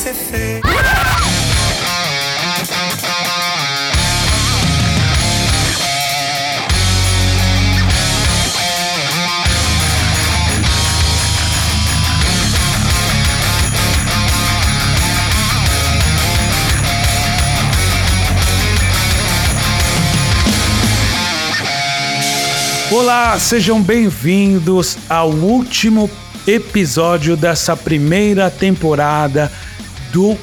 você fez. Olá, sejam bem-vindos ao último episódio dessa primeira temporada do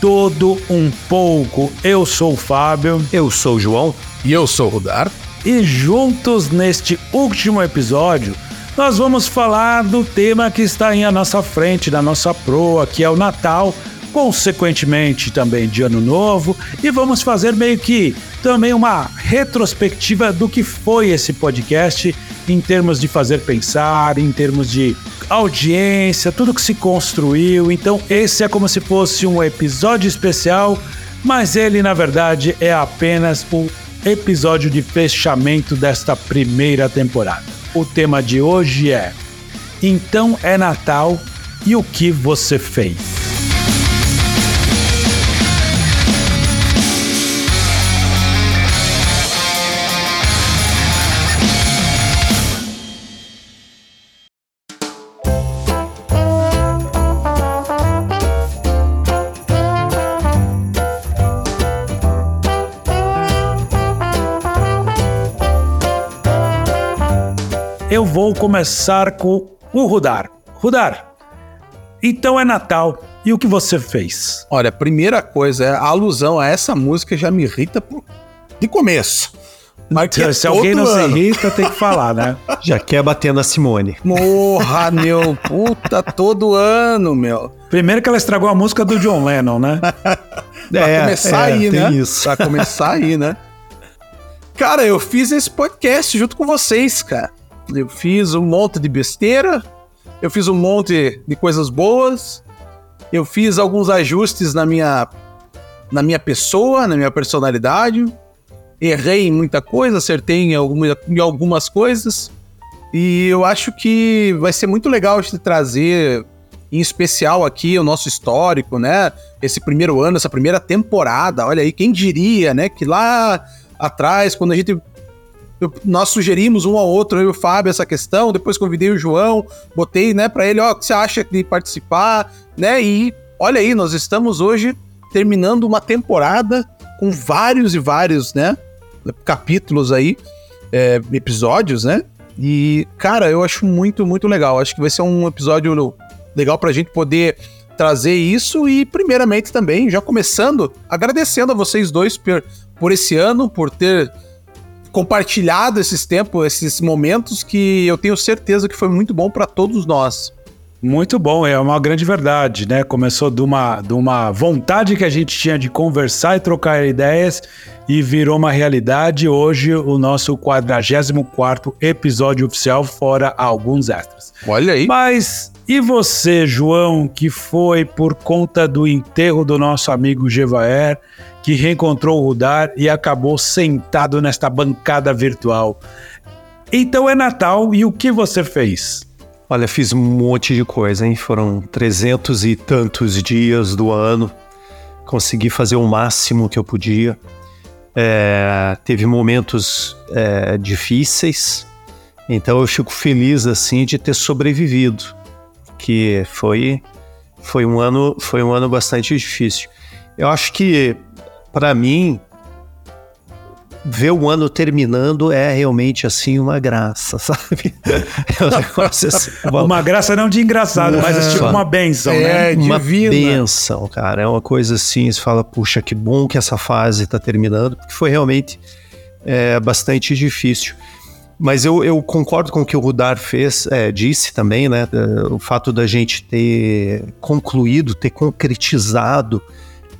Todo Um Pouco. Eu sou o Fábio. Eu sou o João. E eu sou o Rudar. E juntos neste último episódio, nós vamos falar do tema que está aí à nossa frente, na nossa proa, que é o Natal consequentemente também de Ano Novo, e vamos fazer meio que também uma retrospectiva do que foi esse podcast em termos de fazer pensar, em termos de audiência, tudo que se construiu. Então, esse é como se fosse um episódio especial, mas ele na verdade é apenas o episódio de fechamento desta primeira temporada. O tema de hoje é Então é Natal e o que você fez? Vou começar com o Rudar. Rudar, então é Natal. E o que você fez? Olha, a primeira coisa é a alusão a essa música já me irrita de começo. Mas então, se alguém não ano. se irrita, tem que falar, né? Já quer bater na Simone. Morra, meu. Puta, todo ano, meu. Primeiro que ela estragou a música do John Lennon, né? pra é, começar é, aí, né? Isso. Pra começar aí, né? Cara, eu fiz esse podcast junto com vocês, cara. Eu fiz um monte de besteira, eu fiz um monte de coisas boas, eu fiz alguns ajustes na minha, na minha pessoa, na minha personalidade. Errei em muita coisa, acertei em, alguma, em algumas coisas. E eu acho que vai ser muito legal de trazer, em especial aqui, o nosso histórico, né? Esse primeiro ano, essa primeira temporada. Olha aí, quem diria, né? Que lá atrás, quando a gente eu, nós sugerimos um ao outro, eu e o Fábio, essa questão. Depois convidei o João, botei, né, para ele, ó, o que você acha de participar, né? E olha aí, nós estamos hoje terminando uma temporada com vários e vários, né, capítulos aí, é, episódios, né? E, cara, eu acho muito, muito legal. Acho que vai ser um episódio legal pra gente poder trazer isso e, primeiramente, também, já começando, agradecendo a vocês dois por, por esse ano, por ter compartilhado esses tempos, esses momentos que eu tenho certeza que foi muito bom para todos nós. Muito bom, é uma grande verdade, né? Começou de uma, de uma vontade que a gente tinha de conversar e trocar ideias e virou uma realidade. Hoje, o nosso 44 episódio oficial, fora alguns extras. Olha aí. Mas e você, João, que foi por conta do enterro do nosso amigo Gevaer, que reencontrou o Rudar e acabou sentado nesta bancada virtual. Então é Natal e o que você fez? Olha, fiz um monte de coisa, hein? Foram trezentos e tantos dias do ano. Consegui fazer o máximo que eu podia. É, teve momentos é, difíceis, então eu fico feliz assim de ter sobrevivido, que foi foi um ano foi um ano bastante difícil. Eu acho que para mim, ver o ano terminando é realmente assim uma graça, sabe? É um negócio assim, uma... uma graça não de engraçado, mas assim, tipo uma benção, é, né? Uma divina. benção, cara. É uma coisa assim, você fala, puxa, que bom que essa fase está terminando, porque foi realmente é, bastante difícil. Mas eu, eu, concordo com o que o Rudar fez, é, disse também, né? O fato da gente ter concluído, ter concretizado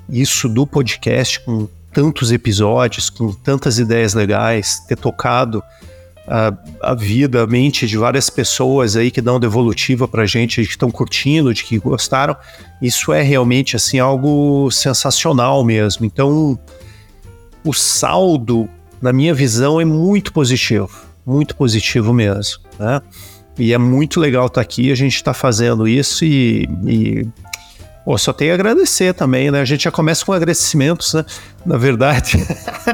isso do podcast com tantos episódios, com tantas ideias legais, ter tocado a, a vida, a mente de várias pessoas aí que dão devolutiva pra gente, que estão curtindo, de que gostaram, isso é realmente assim algo sensacional mesmo. Então, o saldo, na minha visão, é muito positivo, muito positivo mesmo, né? E é muito legal estar tá aqui, a gente está fazendo isso e, e Pô, só tem a agradecer também, né? A gente já começa com agradecimentos, né? Na verdade,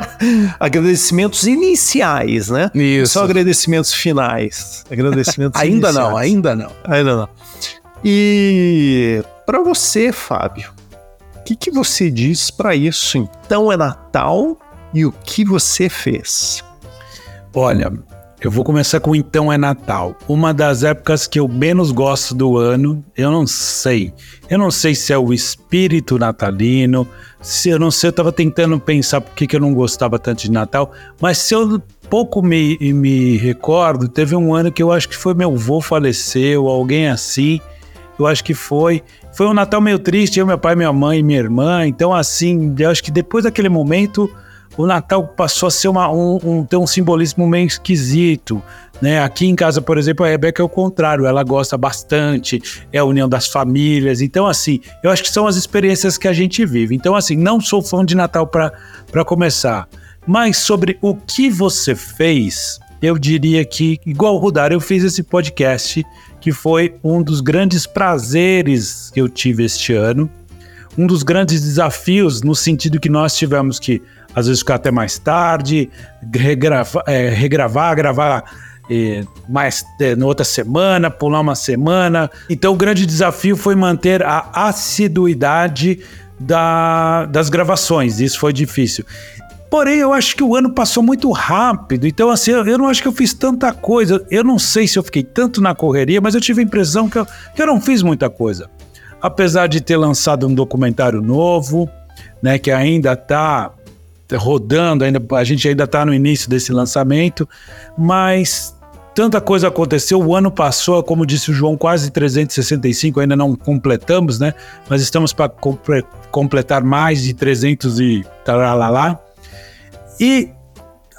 agradecimentos iniciais, né? Isso. Só agradecimentos finais. Agradecimentos ainda iniciais. não, ainda não. Ainda não. E para você, Fábio, o que, que você diz para isso? Então é Natal e o que você fez? Olha, eu vou começar com Então é Natal. Uma das épocas que eu menos gosto do ano, eu não sei. Eu não sei se é o espírito natalino, se eu não sei, eu tava tentando pensar por que eu não gostava tanto de Natal, mas se eu pouco me, me recordo, teve um ano que eu acho que foi meu avô faleceu, alguém assim, eu acho que foi. Foi um Natal meio triste, eu, meu pai, minha mãe e minha irmã, então assim, eu acho que depois daquele momento o Natal passou a ser uma, um, um, ter um simbolismo meio esquisito. Né? Aqui em casa, por exemplo, a Rebeca é o contrário, ela gosta bastante, é a união das famílias. Então, assim, eu acho que são as experiências que a gente vive. Então, assim, não sou fã de Natal para começar. Mas sobre o que você fez, eu diria que, igual o Rudar, eu fiz esse podcast, que foi um dos grandes prazeres que eu tive este ano. Um dos grandes desafios, no sentido que nós tivemos que às vezes ficar até mais tarde, regravar, é, regravar gravar é, mais é, na outra semana, pular uma semana. Então o grande desafio foi manter a assiduidade da, das gravações. Isso foi difícil. Porém, eu acho que o ano passou muito rápido. Então, assim, eu não acho que eu fiz tanta coisa. Eu não sei se eu fiquei tanto na correria, mas eu tive a impressão que eu, que eu não fiz muita coisa. Apesar de ter lançado um documentário novo, né, que ainda está rodando, ainda, a gente ainda está no início desse lançamento, mas tanta coisa aconteceu. O ano passou, como disse o João, quase 365, ainda não completamos, né? Mas estamos para comple completar mais de 300 e lá E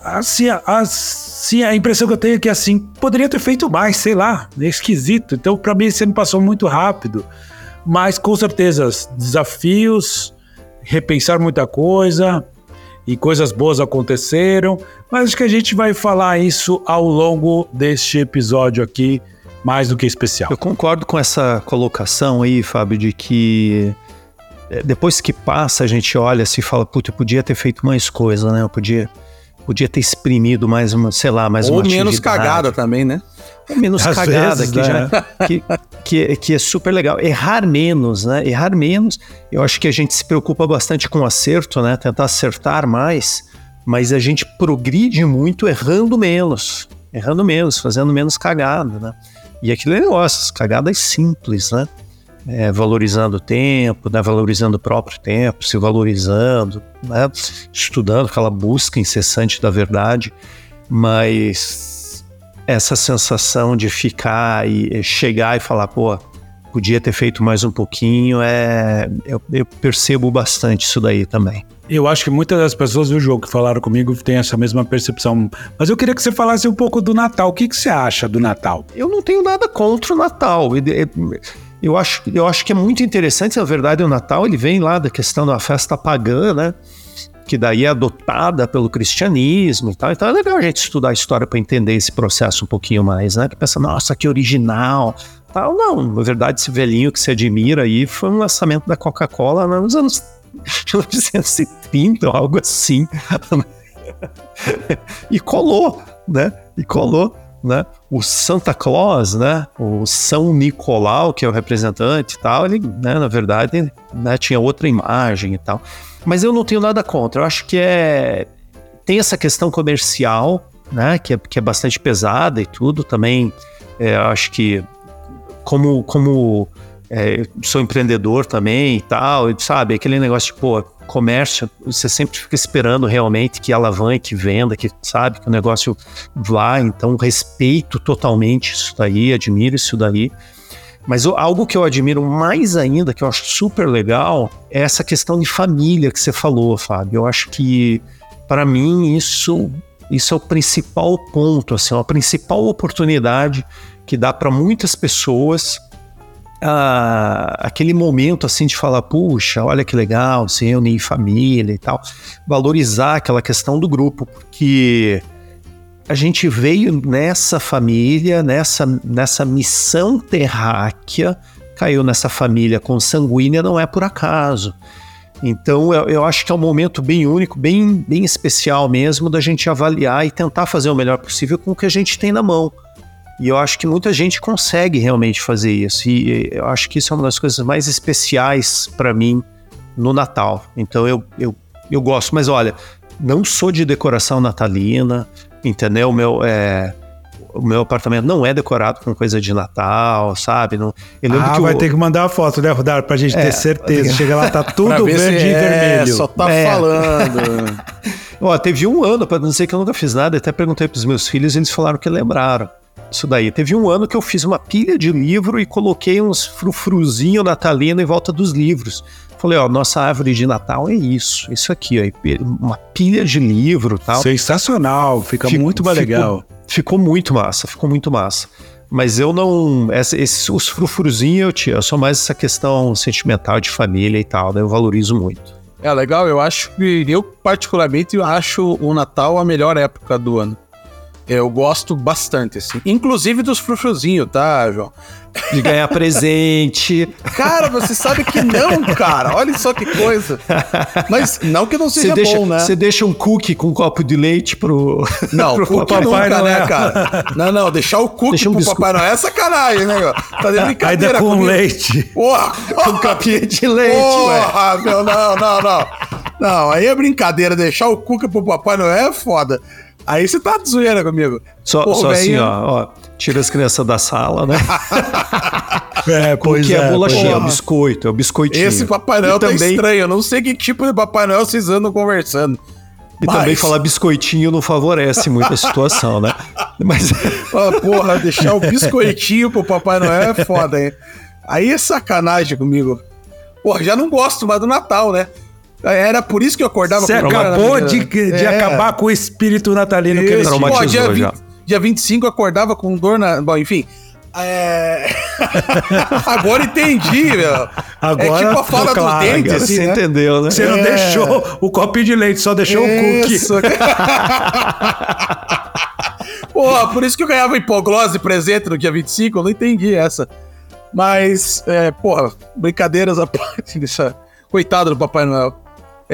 assim, assim, a impressão que eu tenho é que assim, poderia ter feito mais, sei lá, é esquisito. Então, para mim, esse ano passou muito rápido. Mas com certeza, desafios, repensar muita coisa, e coisas boas aconteceram, mas acho que a gente vai falar isso ao longo deste episódio aqui, mais do que especial. Eu concordo com essa colocação aí, Fábio, de que é, depois que passa a gente olha assim e fala, puta, eu podia ter feito mais coisa, né? Eu podia, podia ter exprimido mais uma, sei lá, mais Ou uma menos cagada também, né? Menos Às cagada, vezes, que, né? já, que, que, que, é super legal. Errar menos, né? Errar menos. Eu acho que a gente se preocupa bastante com o acerto, né? Tentar acertar mais, mas a gente progride muito errando menos. Errando menos, fazendo menos cagada, né? E aquele negócio, cagadas simples, né? É, valorizando o tempo, né? valorizando o próprio tempo, se valorizando, né? estudando aquela busca incessante da verdade, mas essa sensação de ficar e chegar e falar, pô, podia ter feito mais um pouquinho, é, eu, eu, percebo bastante isso daí também. Eu acho que muitas das pessoas do jogo que falaram comigo têm essa mesma percepção. Mas eu queria que você falasse um pouco do Natal. O que, que você acha do Natal? Eu não tenho nada contra o Natal. Eu acho, eu acho que é muito interessante, na verdade, o Natal ele vem lá da questão da festa pagã, né? Que daí é adotada pelo cristianismo e tal. Então é legal a gente estudar a história para entender esse processo um pouquinho mais, né? Que pensa, nossa, que original. Tal. Não, na verdade, esse velhinho que se admira aí foi um lançamento da Coca-Cola nos anos 1930, algo assim. e colou, né? E colou. Né? O Santa Claus, né? O São Nicolau, que é o representante e tal, ele, né, na verdade, né, tinha outra imagem e tal. Mas eu não tenho nada contra. Eu acho que é. Tem essa questão comercial, né? Que é, que é bastante pesada e tudo. Também é, acho que, como, como é, sou empreendedor também e tal, sabe? Aquele negócio de, pô, comércio, você sempre fica esperando realmente que alavanque, venda, que sabe que o negócio vá. Então, respeito totalmente isso daí, admiro isso daí. Mas algo que eu admiro mais ainda, que eu acho super legal, é essa questão de família que você falou, Fábio. Eu acho que, para mim, isso, isso é o principal ponto, assim, a principal oportunidade que dá para muitas pessoas aquele momento assim de falar, puxa, olha que legal, se reunir em família e tal, valorizar aquela questão do grupo, porque a gente veio nessa família, nessa, nessa missão terráquea caiu nessa família consanguínea não é por acaso. Então eu, eu, acho que é um momento bem único, bem, bem especial mesmo, da gente avaliar e tentar fazer o melhor possível com o que a gente tem na mão. E eu acho que muita gente consegue realmente fazer isso. E eu acho que isso é uma das coisas mais especiais para mim no Natal. Então eu, eu, eu gosto. Mas olha, não sou de decoração natalina, entendeu? O meu, é, o meu apartamento não é decorado com coisa de Natal, sabe? Não, eu ah, vai o... ter que mandar a foto, né, Rodar, pra gente é, ter certeza. Chega lá, tá tudo verde e é, vermelho. Só tá é. falando. Ó, teve um ano, para não dizer que eu nunca fiz nada, até perguntei pros meus filhos, eles falaram que lembraram isso daí. Teve um ano que eu fiz uma pilha de livro e coloquei uns frufruzinho natalino em volta dos livros. Falei, ó, nossa árvore de Natal é isso, isso aqui, ó, uma pilha de livro tal. Sensacional, fica fico, muito mais legal. Ficou, ficou, muito massa, ficou muito massa. Mas eu não. Essa, esses, os frufruzinhos eu, eu sou mais essa questão sentimental de família e tal, né? Eu valorizo muito. É legal, eu acho que eu particularmente acho o Natal a melhor época do ano. Eu gosto bastante, assim. Inclusive dos frufruzinhos, tá, João? De ganhar presente. Cara, você sabe que não, cara. Olha só que coisa. Mas não que não seja deixa, bom, né? Você deixa um cookie com um copo de leite pro. Não, pro cookie Papai nunca, né, cara? Não, não, deixar o cookie deixa um pro Papai Noel é sacanagem, né, meu? Tá de brincadeira. Ainda com comigo. leite. Porra! Com capinha de leite, Porra, ué. meu, não, não, não. Não, aí é brincadeira. Deixar o cookie pro Papai Noel é foda. Aí você tá de zoeira comigo. Só, Pô, só assim, ó, ó, Tira as crianças da sala, né? é, pois Porque é. é bolachinha, é o biscoito, é o biscoitinho. Esse Papai Noel e tá também... estranho. Eu não sei que tipo de Papai Noel vocês andam conversando. E Mas... também falar biscoitinho não favorece muito a situação, né? Mas... ah, porra, deixar o biscoitinho pro Papai Noel é foda, hein? Aí é sacanagem comigo. Porra, já não gosto mais do Natal, né? Era por isso que eu acordava Você com acabou de, de é. acabar com o espírito natalino isso. que ele traumatizou Pô, dia 20, já. Dia 25 eu acordava com dor na... Bom, enfim... É... agora entendi, meu. Agora, é tipo a fala claro, dos dentes, assim, Você né? entendeu, né? Você não é... deixou o copinho de leite, só deixou isso. o cookie. Pô, por isso que eu ganhava hipoglose presente no dia 25, eu não entendi essa. Mas, é, porra, brincadeiras à parte, deixa... Coitado do Papai Noel.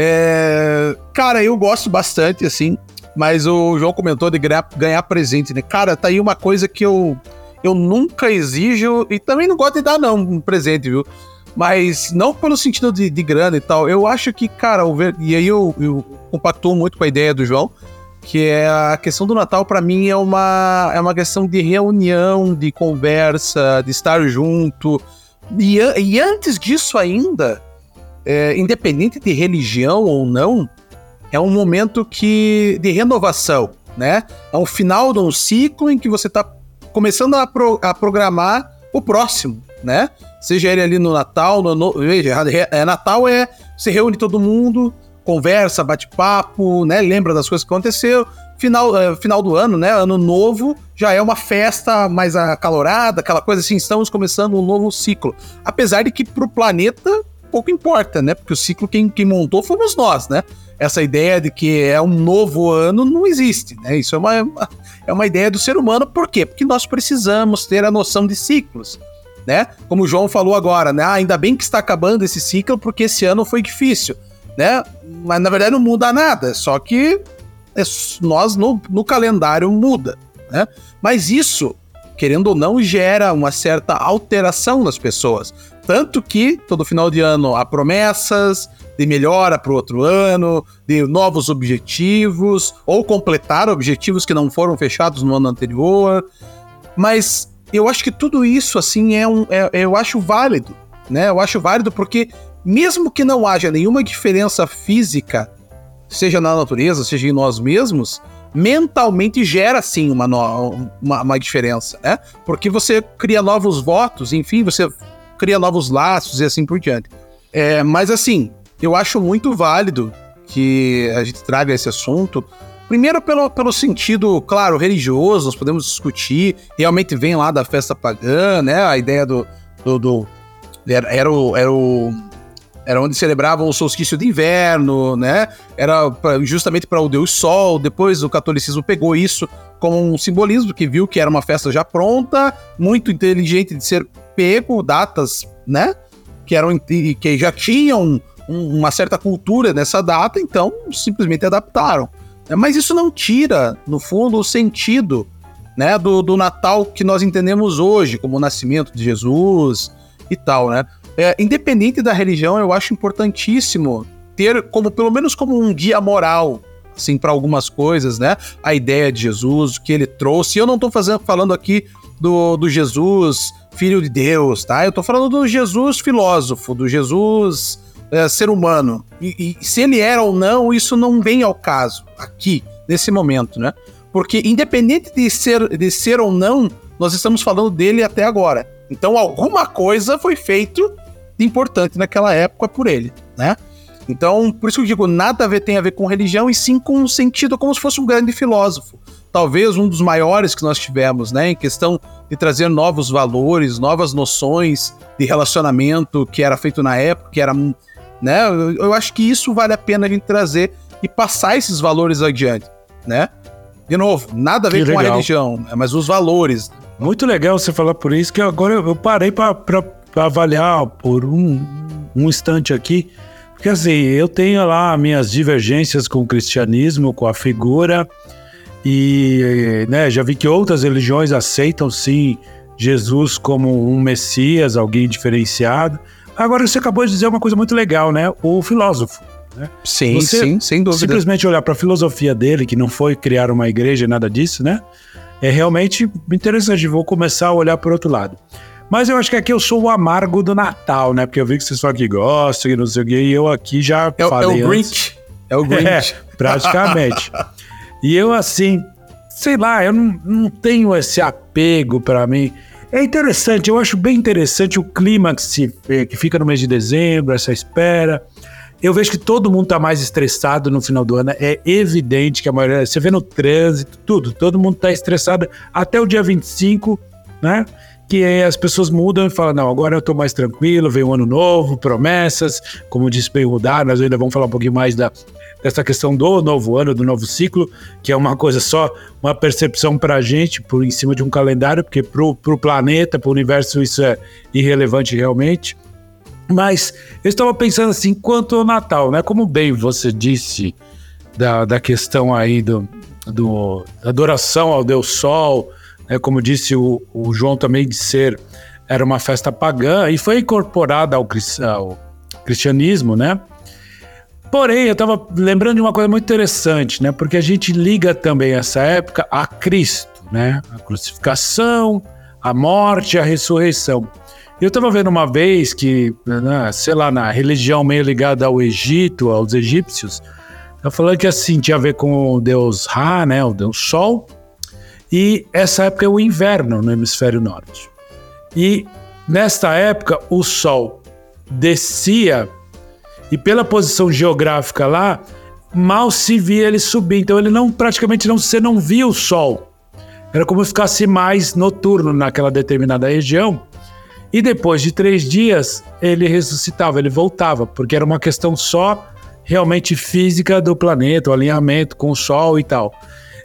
É... Cara, eu gosto bastante, assim, mas o João comentou de ganhar, ganhar presente, né? Cara, tá aí uma coisa que eu, eu nunca exijo e também não gosto de dar, não, um presente, viu? Mas não pelo sentido de, de grana e tal. Eu acho que, cara, ver... e aí eu, eu compactuo muito com a ideia do João, que é a questão do Natal, para mim, é uma, é uma questão de reunião, de conversa, de estar junto. E, e antes disso ainda, é, independente de religião ou não, é um momento que de renovação, né? É um final de um ciclo em que você está começando a, pro, a, programar o próximo, né? Seja ele ali no Natal, no, no veja, é, Natal é se reúne todo mundo, conversa, bate papo, né? Lembra das coisas que aconteceu. Final, é, final do ano, né? Ano novo já é uma festa mais acalorada, aquela coisa assim. Estamos começando um novo ciclo, apesar de que para o planeta pouco importa, né? Porque o ciclo quem, quem montou fomos nós, né? Essa ideia de que é um novo ano não existe, né? Isso é uma, é uma ideia do ser humano, por quê? Porque nós precisamos ter a noção de ciclos, né? Como o João falou agora, né? Ah, ainda bem que está acabando esse ciclo porque esse ano foi difícil, né? Mas na verdade não muda nada, só que é, nós no, no calendário muda, né? Mas isso, querendo ou não, gera uma certa alteração nas pessoas. Tanto que todo final de ano há promessas de melhora para o outro ano, de novos objetivos, ou completar objetivos que não foram fechados no ano anterior. Mas eu acho que tudo isso, assim, é um. É, eu acho válido, né? Eu acho válido porque, mesmo que não haja nenhuma diferença física, seja na natureza, seja em nós mesmos, mentalmente gera sim uma, no, uma, uma, diferença, né? Porque você cria novos votos, enfim, você cria novos laços e assim por diante. É, mas assim, eu acho muito válido que a gente traga esse assunto. Primeiro, pelo, pelo sentido, claro, religioso, nós podemos discutir. Realmente vem lá da festa pagã, né? A ideia do. do, do era, era, o, era o. Era onde celebravam o solstício de inverno, né? Era pra, justamente para o Deus Sol. Depois o catolicismo pegou isso como um simbolismo, que viu que era uma festa já pronta, muito inteligente de ser pego, datas, né? Que, eram, que já tinham uma certa cultura nessa data, então simplesmente adaptaram. Mas isso não tira, no fundo, o sentido né, do, do Natal que nós entendemos hoje, como o nascimento de Jesus e tal, né? É, independente da religião, eu acho importantíssimo ter como pelo menos como um guia moral assim para algumas coisas, né? A ideia de Jesus, o que ele trouxe. Eu não estou fazendo falando aqui do, do Jesus filho de Deus, tá? Eu estou falando do Jesus filósofo, do Jesus é, ser humano. E, e se ele era ou não, isso não vem ao caso aqui nesse momento, né? Porque independente de ser, de ser ou não, nós estamos falando dele até agora. Então alguma coisa foi feito importante naquela época por ele, né? Então, por isso que eu digo, nada a ver, tem a ver com religião, e sim com um sentido como se fosse um grande filósofo. Talvez um dos maiores que nós tivemos, né? Em questão de trazer novos valores, novas noções de relacionamento que era feito na época, que era. Né? Eu, eu acho que isso vale a pena a gente trazer e passar esses valores adiante, né? De novo, nada a ver que com legal. a religião, né, mas os valores. Muito legal você falar por isso, que agora eu parei para avaliar por um, um instante aqui. Porque assim, eu tenho lá minhas divergências com o cristianismo, com a figura, e né, já vi que outras religiões aceitam sim Jesus como um Messias, alguém diferenciado. Agora você acabou de dizer uma coisa muito legal, né? O filósofo. Né? Sim, Você sim, sem dúvida. Simplesmente olhar para a filosofia dele, que não foi criar uma igreja e nada disso, né? É realmente interessante. Vou começar a olhar por outro lado. Mas eu acho que aqui eu sou o amargo do Natal, né? Porque eu vi que vocês falam que gostam e não sei o quê, e eu aqui já é, falei. É o Grinch. É o Grinch. É, praticamente. e eu, assim, sei lá, eu não, não tenho esse apego para mim. É interessante, eu acho bem interessante o clímax que fica no mês de dezembro, essa espera. Eu vejo que todo mundo tá mais estressado no final do ano. É evidente que a maioria. Você vê no trânsito, tudo. Todo mundo tá estressado até o dia 25, né? Que as pessoas mudam e falam: não, agora eu tô mais tranquilo, vem um ano novo, promessas. Como disse bem o Dar, nós ainda vamos falar um pouquinho mais da, dessa questão do novo ano, do novo ciclo, que é uma coisa só, uma percepção pra gente, por em cima de um calendário, porque pro, pro planeta, pro universo, isso é irrelevante realmente. Mas eu estava pensando assim, quanto ao Natal, né? Como bem você disse da, da questão aí do, do adoração ao Deus Sol, né? como disse o, o João também de ser era uma festa pagã e foi incorporada ao, ao cristianismo, né? Porém, eu estava lembrando de uma coisa muito interessante, né? Porque a gente liga também essa época a Cristo, né? A crucificação, a morte, a ressurreição. Eu estava vendo uma vez que, né, sei lá, na religião meio ligada ao Egito, aos egípcios, tá falando que assim tinha a ver com o deus Ra, né, o deus Sol, e essa época é o inverno no hemisfério norte. E nesta época o Sol descia e pela posição geográfica lá, mal se via ele subir. Então ele não praticamente não você não via o Sol. Era como se ficasse mais noturno naquela determinada região. E depois de três dias, ele ressuscitava, ele voltava, porque era uma questão só realmente física do planeta, o alinhamento com o Sol e tal.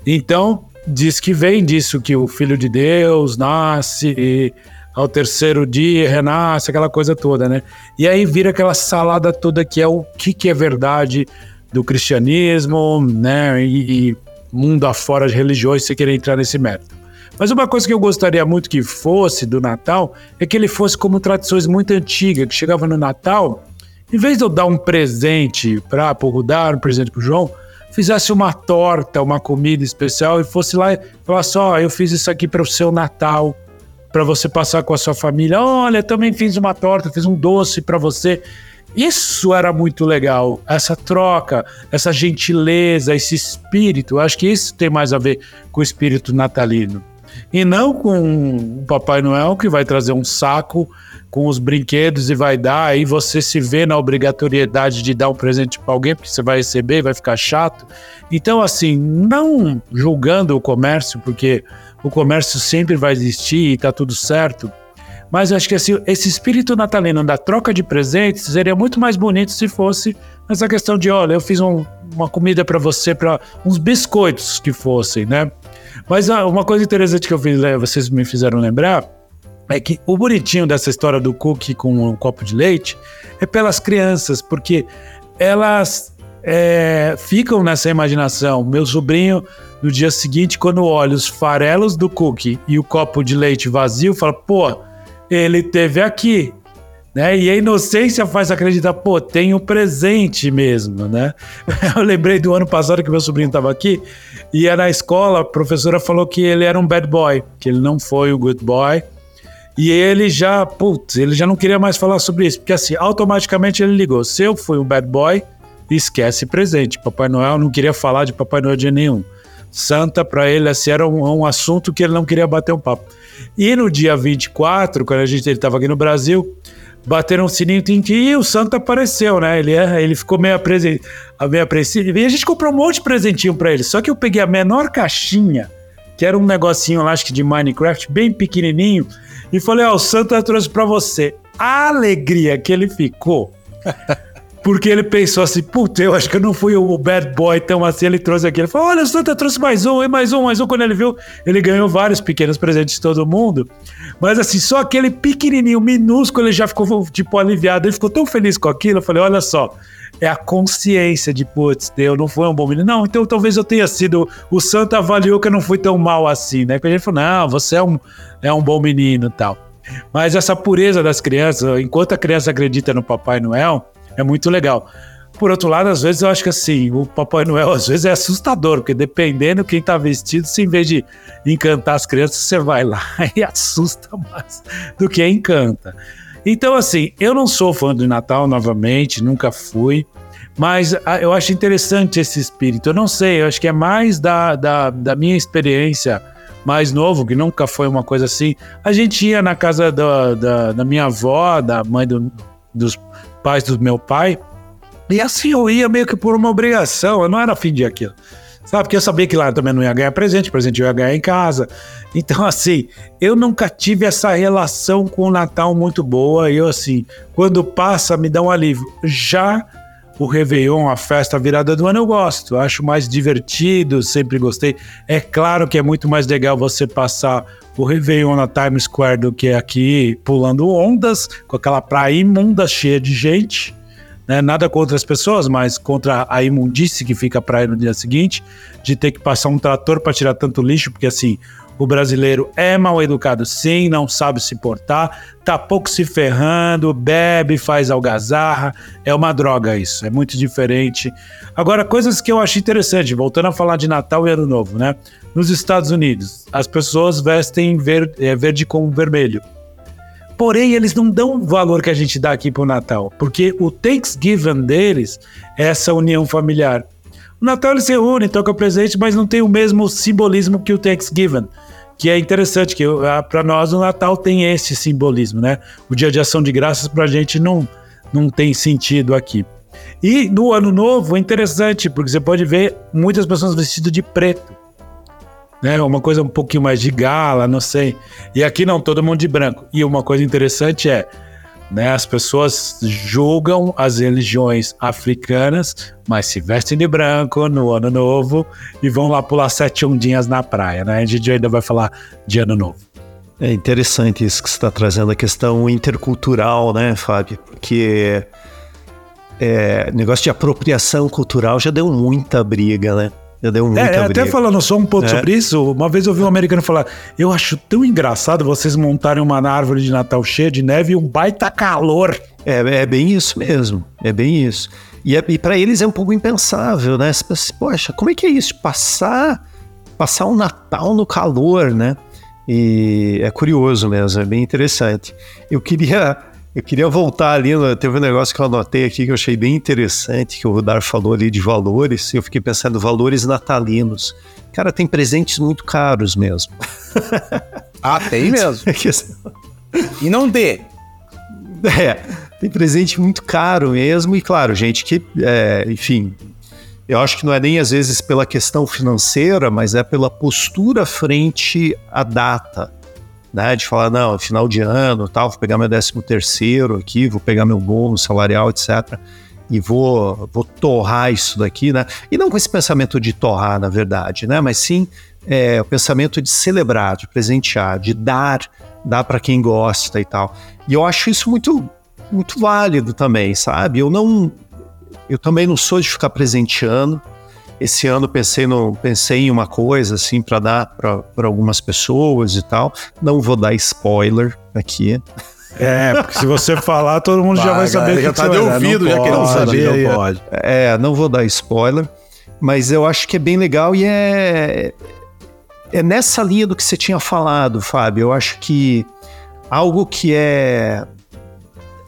Então, diz que vem disso que o Filho de Deus nasce e ao terceiro dia renasce, aquela coisa toda, né? E aí vira aquela salada toda que é o que, que é verdade do cristianismo, né? E, e mundo afora de religiões, se querer entrar nesse mérito. Mas uma coisa que eu gostaria muito que fosse do Natal é que ele fosse como tradições muito antigas, que chegava no Natal, em vez de eu dar um presente para o Rudar, um presente para o João, fizesse uma torta, uma comida especial e fosse lá e falasse: Ó, oh, eu fiz isso aqui para o seu Natal, para você passar com a sua família. Olha, também fiz uma torta, fiz um doce para você. Isso era muito legal, essa troca, essa gentileza, esse espírito. Acho que isso tem mais a ver com o espírito natalino. E não com o Papai Noel que vai trazer um saco com os brinquedos e vai dar, aí você se vê na obrigatoriedade de dar um presente para alguém, porque você vai receber, vai ficar chato. Então, assim, não julgando o comércio, porque o comércio sempre vai existir e tá tudo certo, Mas eu acho que assim, esse espírito natalino da troca de presentes seria muito mais bonito se fosse essa questão de, olha, eu fiz um, uma comida para você, para uns biscoitos que fossem, né? Mas uma coisa interessante que eu fiz, né, vocês me fizeram lembrar é que o bonitinho dessa história do cookie com um copo de leite é pelas crianças, porque elas é, ficam nessa imaginação. Meu sobrinho, no dia seguinte, quando olha os farelos do cookie e o copo de leite vazio, fala: pô, ele teve aqui. Né? E a inocência faz acreditar, pô, tem um presente mesmo, né? Eu lembrei do ano passado que meu sobrinho estava aqui e era na escola, a professora falou que ele era um bad boy, que ele não foi o good boy. E ele já, putz, ele já não queria mais falar sobre isso, porque assim, automaticamente ele ligou: se eu fui um bad boy, esquece presente. Papai Noel não queria falar de Papai Noel de nenhum. Santa, para ele, assim, era um, um, assunto que ele não queria bater um papo. E no dia 24, quando a gente estava aqui no Brasil, bateram um sininho e o Santa apareceu, né? Ele, ele ficou meio, meio apreensivo. E a gente comprou um monte de presentinho para ele. Só que eu peguei a menor caixinha, que era um negocinho lá, acho que de Minecraft, bem pequenininho, e falei: Ó, oh, o Santa trouxe para você. A alegria que ele ficou. Porque ele pensou assim, puta, eu acho que eu não fui o bad boy tão assim. Ele trouxe aqui. Ele falou: olha, o Santa trouxe mais um, e mais um, mais um. Quando ele viu, ele ganhou vários pequenos presentes de todo mundo. Mas assim, só aquele pequenininho, minúsculo, ele já ficou, tipo, aliviado. Ele ficou tão feliz com aquilo. Eu falei: olha só, é a consciência de, putz, eu não fui um bom menino. Não, então talvez eu tenha sido. O Santa avaliou que eu não fui tão mal assim, né? Porque gente falou: não, você é um, é um bom menino tal. Mas essa pureza das crianças, enquanto a criança acredita no Papai Noel é muito legal. Por outro lado, às vezes eu acho que assim, o Papai Noel às vezes é assustador, porque dependendo quem tá vestido, se em vez de encantar as crianças, você vai lá e assusta mais do que encanta. Então, assim, eu não sou fã do Natal novamente, nunca fui, mas ah, eu acho interessante esse espírito. Eu não sei, eu acho que é mais da, da, da minha experiência mais novo, que nunca foi uma coisa assim. A gente ia na casa da, da, da minha avó, da mãe do, dos pais do meu pai. E assim eu ia meio que por uma obrigação, eu não era fim de aquilo. Sabe? Porque eu sabia que lá eu também não ia ganhar presente, presente eu ia ganhar em casa. Então, assim, eu nunca tive essa relação com o Natal muito boa. E eu, assim, quando passa, me dá um alívio. Já o Réveillon, a festa virada do ano, eu gosto. Acho mais divertido, sempre gostei. É claro que é muito mais legal você passar o Réveillon na Times Square do que aqui pulando ondas, com aquela praia imunda cheia de gente. Né? Nada contra as pessoas, mas contra a imundície que fica a praia no dia seguinte, de ter que passar um trator para tirar tanto lixo, porque assim, o brasileiro é mal educado sim, não sabe se portar, tá pouco se ferrando, bebe, faz algazarra. É uma droga isso, é muito diferente. Agora, coisas que eu achei interessante, voltando a falar de Natal e Ano Novo, né? Nos Estados Unidos, as pessoas vestem verde, é, verde com vermelho. Porém, eles não dão o valor que a gente dá aqui pro Natal, porque o Thanksgiving deles é essa união familiar. O Natal eles se reúnem, tocam presente, mas não tem o mesmo simbolismo que o Thanksgiving. Que é interessante, que ah, para nós o Natal tem esse simbolismo, né? O dia de ação de graças para a gente não, não tem sentido aqui. E no ano novo é interessante, porque você pode ver muitas pessoas vestidas de preto. Né? Uma coisa um pouquinho mais de gala, não sei. E aqui não, todo mundo de branco. E uma coisa interessante é, né? As pessoas julgam as religiões africanas, mas se vestem de branco no ano novo e vão lá pular sete ondinhas na praia, né? A gente ainda vai falar de ano novo. É interessante isso que você está trazendo, a questão intercultural, né, Fábio? Porque é, negócio de apropriação cultural já deu muita briga, né? Já deu muita é. Até falando só um pouco é. sobre isso, uma vez eu ouvi um americano falar: Eu acho tão engraçado vocês montarem uma árvore de Natal cheia de neve e um baita calor. É, é bem isso mesmo. É bem isso. E, é, e para eles é um pouco impensável, né? Você pensa, Poxa, como é que é isso? Passar, passar um Natal no calor, né? E é curioso mesmo, é bem interessante. Eu queria eu queria voltar ali, teve um negócio que eu anotei aqui que eu achei bem interessante, que o Rudar falou ali de valores, e eu fiquei pensando, valores natalinos. Cara, tem presentes muito caros mesmo. Ah, tem mesmo. e não dê. É, tem presente muito caro mesmo, e claro, gente que, é, enfim, eu acho que não é nem às vezes pela questão financeira, mas é pela postura frente à data né? De falar, não, final de ano, tal, vou pegar meu décimo terceiro aqui, vou pegar meu bônus salarial, etc. E vou, vou torrar isso daqui, né? E não com esse pensamento de torrar, na verdade, né? Mas sim é, o pensamento de celebrar, de presentear, de dar, dar para quem gosta e tal. E eu acho isso muito, muito válido também, sabe? Eu não, eu também não sou de ficar presenteando. Esse ano pensei, no, pensei em uma coisa assim para dar para algumas pessoas e tal. Não vou dar spoiler aqui. É, porque se você falar, todo mundo vai, já vai saber já que tá de ouvido, já querendo saber. Não pode. É, não vou dar spoiler, mas eu acho que é bem legal e é é nessa linha do que você tinha falado, Fábio. Eu acho que algo que é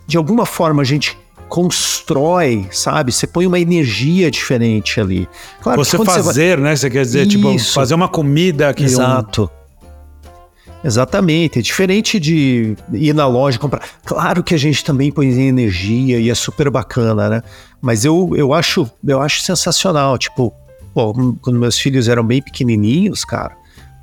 de alguma forma a gente constrói, sabe? Você põe uma energia diferente ali. Claro você fazer, vai... né? Você quer dizer, tipo, Isso. tipo, fazer uma comida que Exato. Um... Exatamente, é diferente de ir na loja comprar. Claro que a gente também põe energia e é super bacana, né? Mas eu, eu acho eu acho sensacional, tipo, pô, quando meus filhos eram bem pequenininhos, cara,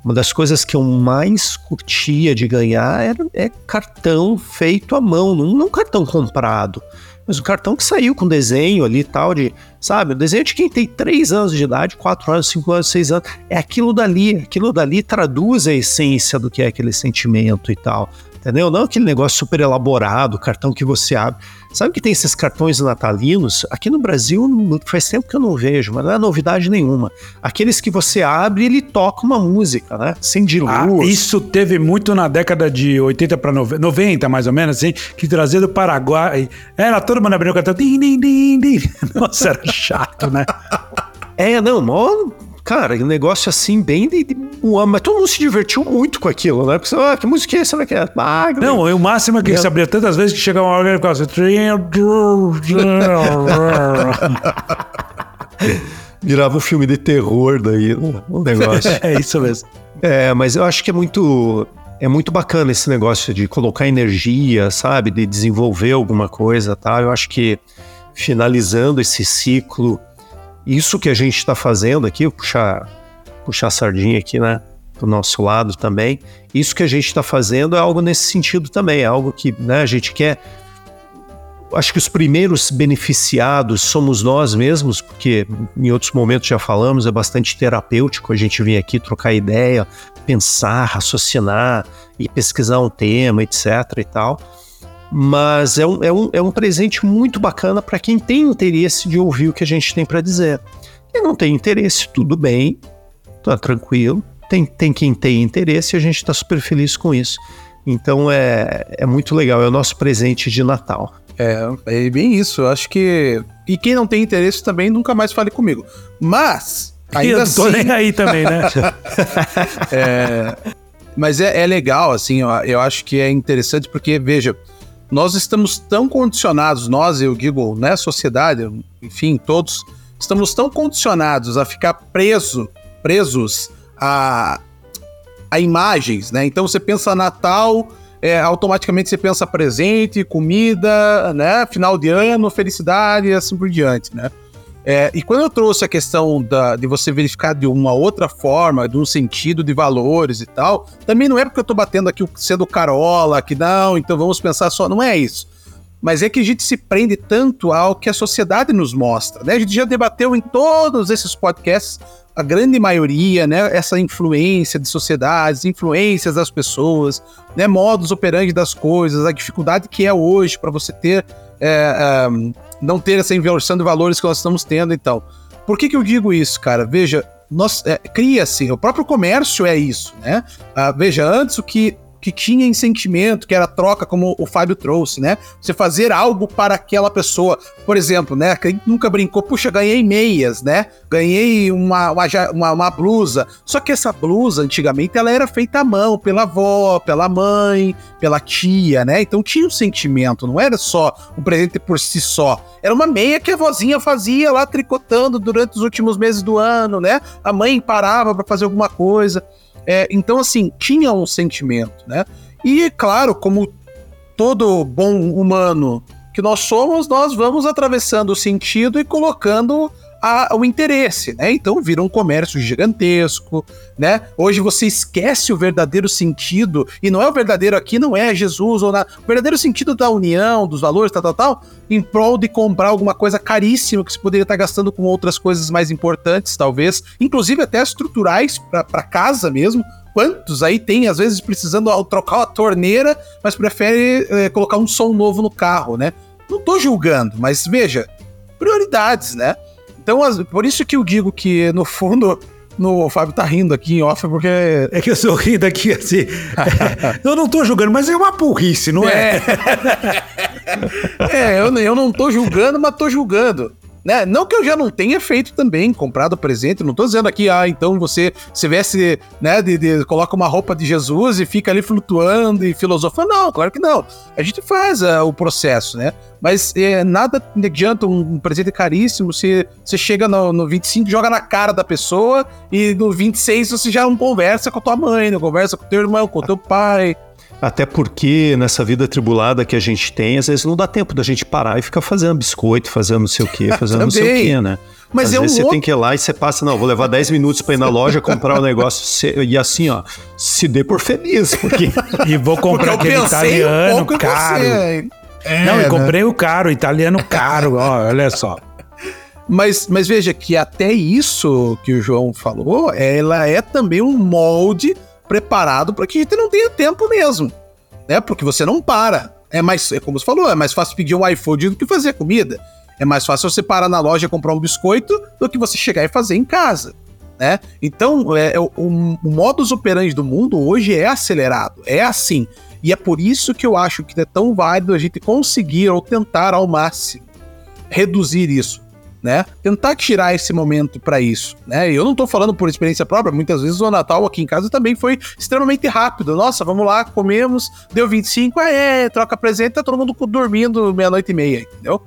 uma das coisas que eu mais curtia de ganhar era, é cartão feito à mão, não, não cartão comprado. Mas o cartão que saiu com desenho ali e tal, de, sabe, o desenho de quem tem 3 anos de idade, 4 anos, 5 anos, 6 anos, é aquilo dali. Aquilo dali traduz a essência do que é aquele sentimento e tal entendeu? Não aquele negócio super elaborado, cartão que você abre. Sabe que tem esses cartões natalinos? Aqui no Brasil faz tempo que eu não vejo, mas não é novidade nenhuma. Aqueles que você abre e ele toca uma música, né? Sem de luz. Ah, isso teve muito na década de 80 para 90, mais ou menos, assim, que trazia do Paraguai. Era todo mundo abrindo o cartão. Din, din, din, din. Nossa, era chato, né? É, não, mó Cara, um negócio assim, bem de, de mas todo mundo se divertiu muito com aquilo, né? Porque, ah, que música é essa? Né? Ah, não, o máximo é que você abria tantas vezes que chegava uma hora e ficava assim... Virava um filme de terror daí, né? um negócio. é isso mesmo. É, mas eu acho que é muito é muito bacana esse negócio de colocar energia, sabe, de desenvolver alguma coisa, tá? Eu acho que finalizando esse ciclo isso que a gente está fazendo aqui, puxar, puxar a sardinha aqui, né? Do nosso lado também. Isso que a gente está fazendo é algo nesse sentido também, é algo que né, a gente quer. Acho que os primeiros beneficiados somos nós mesmos, porque em outros momentos já falamos, é bastante terapêutico a gente vir aqui trocar ideia, pensar, raciocinar e pesquisar um tema, etc. e tal mas é um, é um, é um presente muito bacana para quem tem interesse de ouvir o que a gente tem para dizer. Quem não tem interesse, tudo bem, tá tranquilo. Tem, tem quem tem interesse e a gente está super feliz com isso. Então é, é muito legal, é o nosso presente de Natal. É, é bem isso. Eu acho que. E quem não tem interesse também nunca mais fale comigo. Mas. Ainda eu tô assim... nem aí também, né? é, mas é, é legal, assim, eu, eu acho que é interessante porque, veja, nós estamos tão condicionados, nós e o Google, né, sociedade, enfim, todos, estamos tão condicionados a ficar preso, presos a, a imagens, né? Então você pensa Natal, é, automaticamente você pensa presente, comida, né? Final de ano, felicidade e assim por diante, né? É, e quando eu trouxe a questão da, de você verificar de uma outra forma, de um sentido de valores e tal, também não é porque eu tô batendo aqui sendo carola, que não, então vamos pensar só. Não é isso. Mas é que a gente se prende tanto ao que a sociedade nos mostra. Né? A gente já debateu em todos esses podcasts, a grande maioria, né? Essa influência de sociedades, influências das pessoas, né? Modos operandi das coisas, a dificuldade que é hoje para você ter. É, é, não ter essa inversão de valores que nós estamos tendo, então. Por que, que eu digo isso, cara? Veja, nós é, cria-se, o próprio comércio é isso, né? Ah, veja, antes o que que tinha em sentimento, que era troca, como o Fábio trouxe, né? Você fazer algo para aquela pessoa. Por exemplo, né? Quem nunca brincou, puxa, ganhei meias, né? Ganhei uma, uma, uma, blusa. Só que essa blusa, antigamente, ela era feita à mão, pela avó, pela mãe, pela tia, né? Então tinha um sentimento, não era só um presente por si só. Era uma meia que a vozinha fazia lá tricotando durante os últimos meses do ano, né? A mãe parava para fazer alguma coisa. É, então, assim, tinha um sentimento, né? E, claro, como todo bom humano que nós somos, nós vamos atravessando o sentido e colocando a, o interesse, né? Então vira um comércio gigantesco, né? Hoje você esquece o verdadeiro sentido, e não é o verdadeiro aqui, não é Jesus, ou na, o verdadeiro sentido da união, dos valores, tal, tal, tal, em prol de comprar alguma coisa caríssima que você poderia estar gastando com outras coisas mais importantes, talvez, inclusive até estruturais para casa mesmo. Quantos aí tem, às vezes, precisando trocar a torneira, mas prefere é, colocar um som novo no carro, né? Não tô julgando, mas veja, prioridades, né? Então, por isso que eu digo que, no fundo, no, o Fábio tá rindo aqui em off, porque. É que eu estou rindo aqui assim. eu não tô julgando, mas é uma burrice, não é? É, é eu, eu não tô julgando, mas tô julgando. Né? Não que eu já não tenha feito também, comprado presente, não tô dizendo aqui, ah, então você se veste, né, de, de, coloca uma roupa de Jesus e fica ali flutuando e filosofando. Não, claro que não. A gente faz uh, o processo, né? Mas é, nada adianta um, presente caríssimo se você chega no, no 25, joga na cara da pessoa e no 26 você já não conversa com a tua mãe, não conversa com o teu irmão, com o teu pai, até porque nessa vida tribulada que a gente tem, às vezes não dá tempo da gente parar e ficar fazendo biscoito, fazendo não sei o quê, fazendo não sei o quê, né? Mas Às é vezes um você outro... tem que ir lá e você passa, não, vou levar 10 minutos para ir na loja comprar o um negócio. E assim, ó, se dê por feliz, porque. e vou comprar aquele italiano um caro. É, não, e né? comprei o caro, italiano caro, ó, olha só. Mas, mas veja que até isso que o João falou, ela é também um molde preparado para que a gente não tenha tempo mesmo, né? Porque você não para. É mais, é como você falou, é mais fácil pedir um iFood do que fazer comida. É mais fácil você parar na loja e comprar um biscoito do que você chegar e fazer em casa. Né? Então, é, é, o, o modus operandi do mundo hoje é acelerado, é assim. E é por isso que eu acho que é tão válido a gente conseguir ou tentar ao máximo reduzir isso né? Tentar tirar esse momento para isso, né? Eu não tô falando por experiência própria, muitas vezes o Natal aqui em casa também foi extremamente rápido. Nossa, vamos lá, comemos, deu 25, ah, é, troca presente, tá todo mundo dormindo meia-noite e meia, entendeu?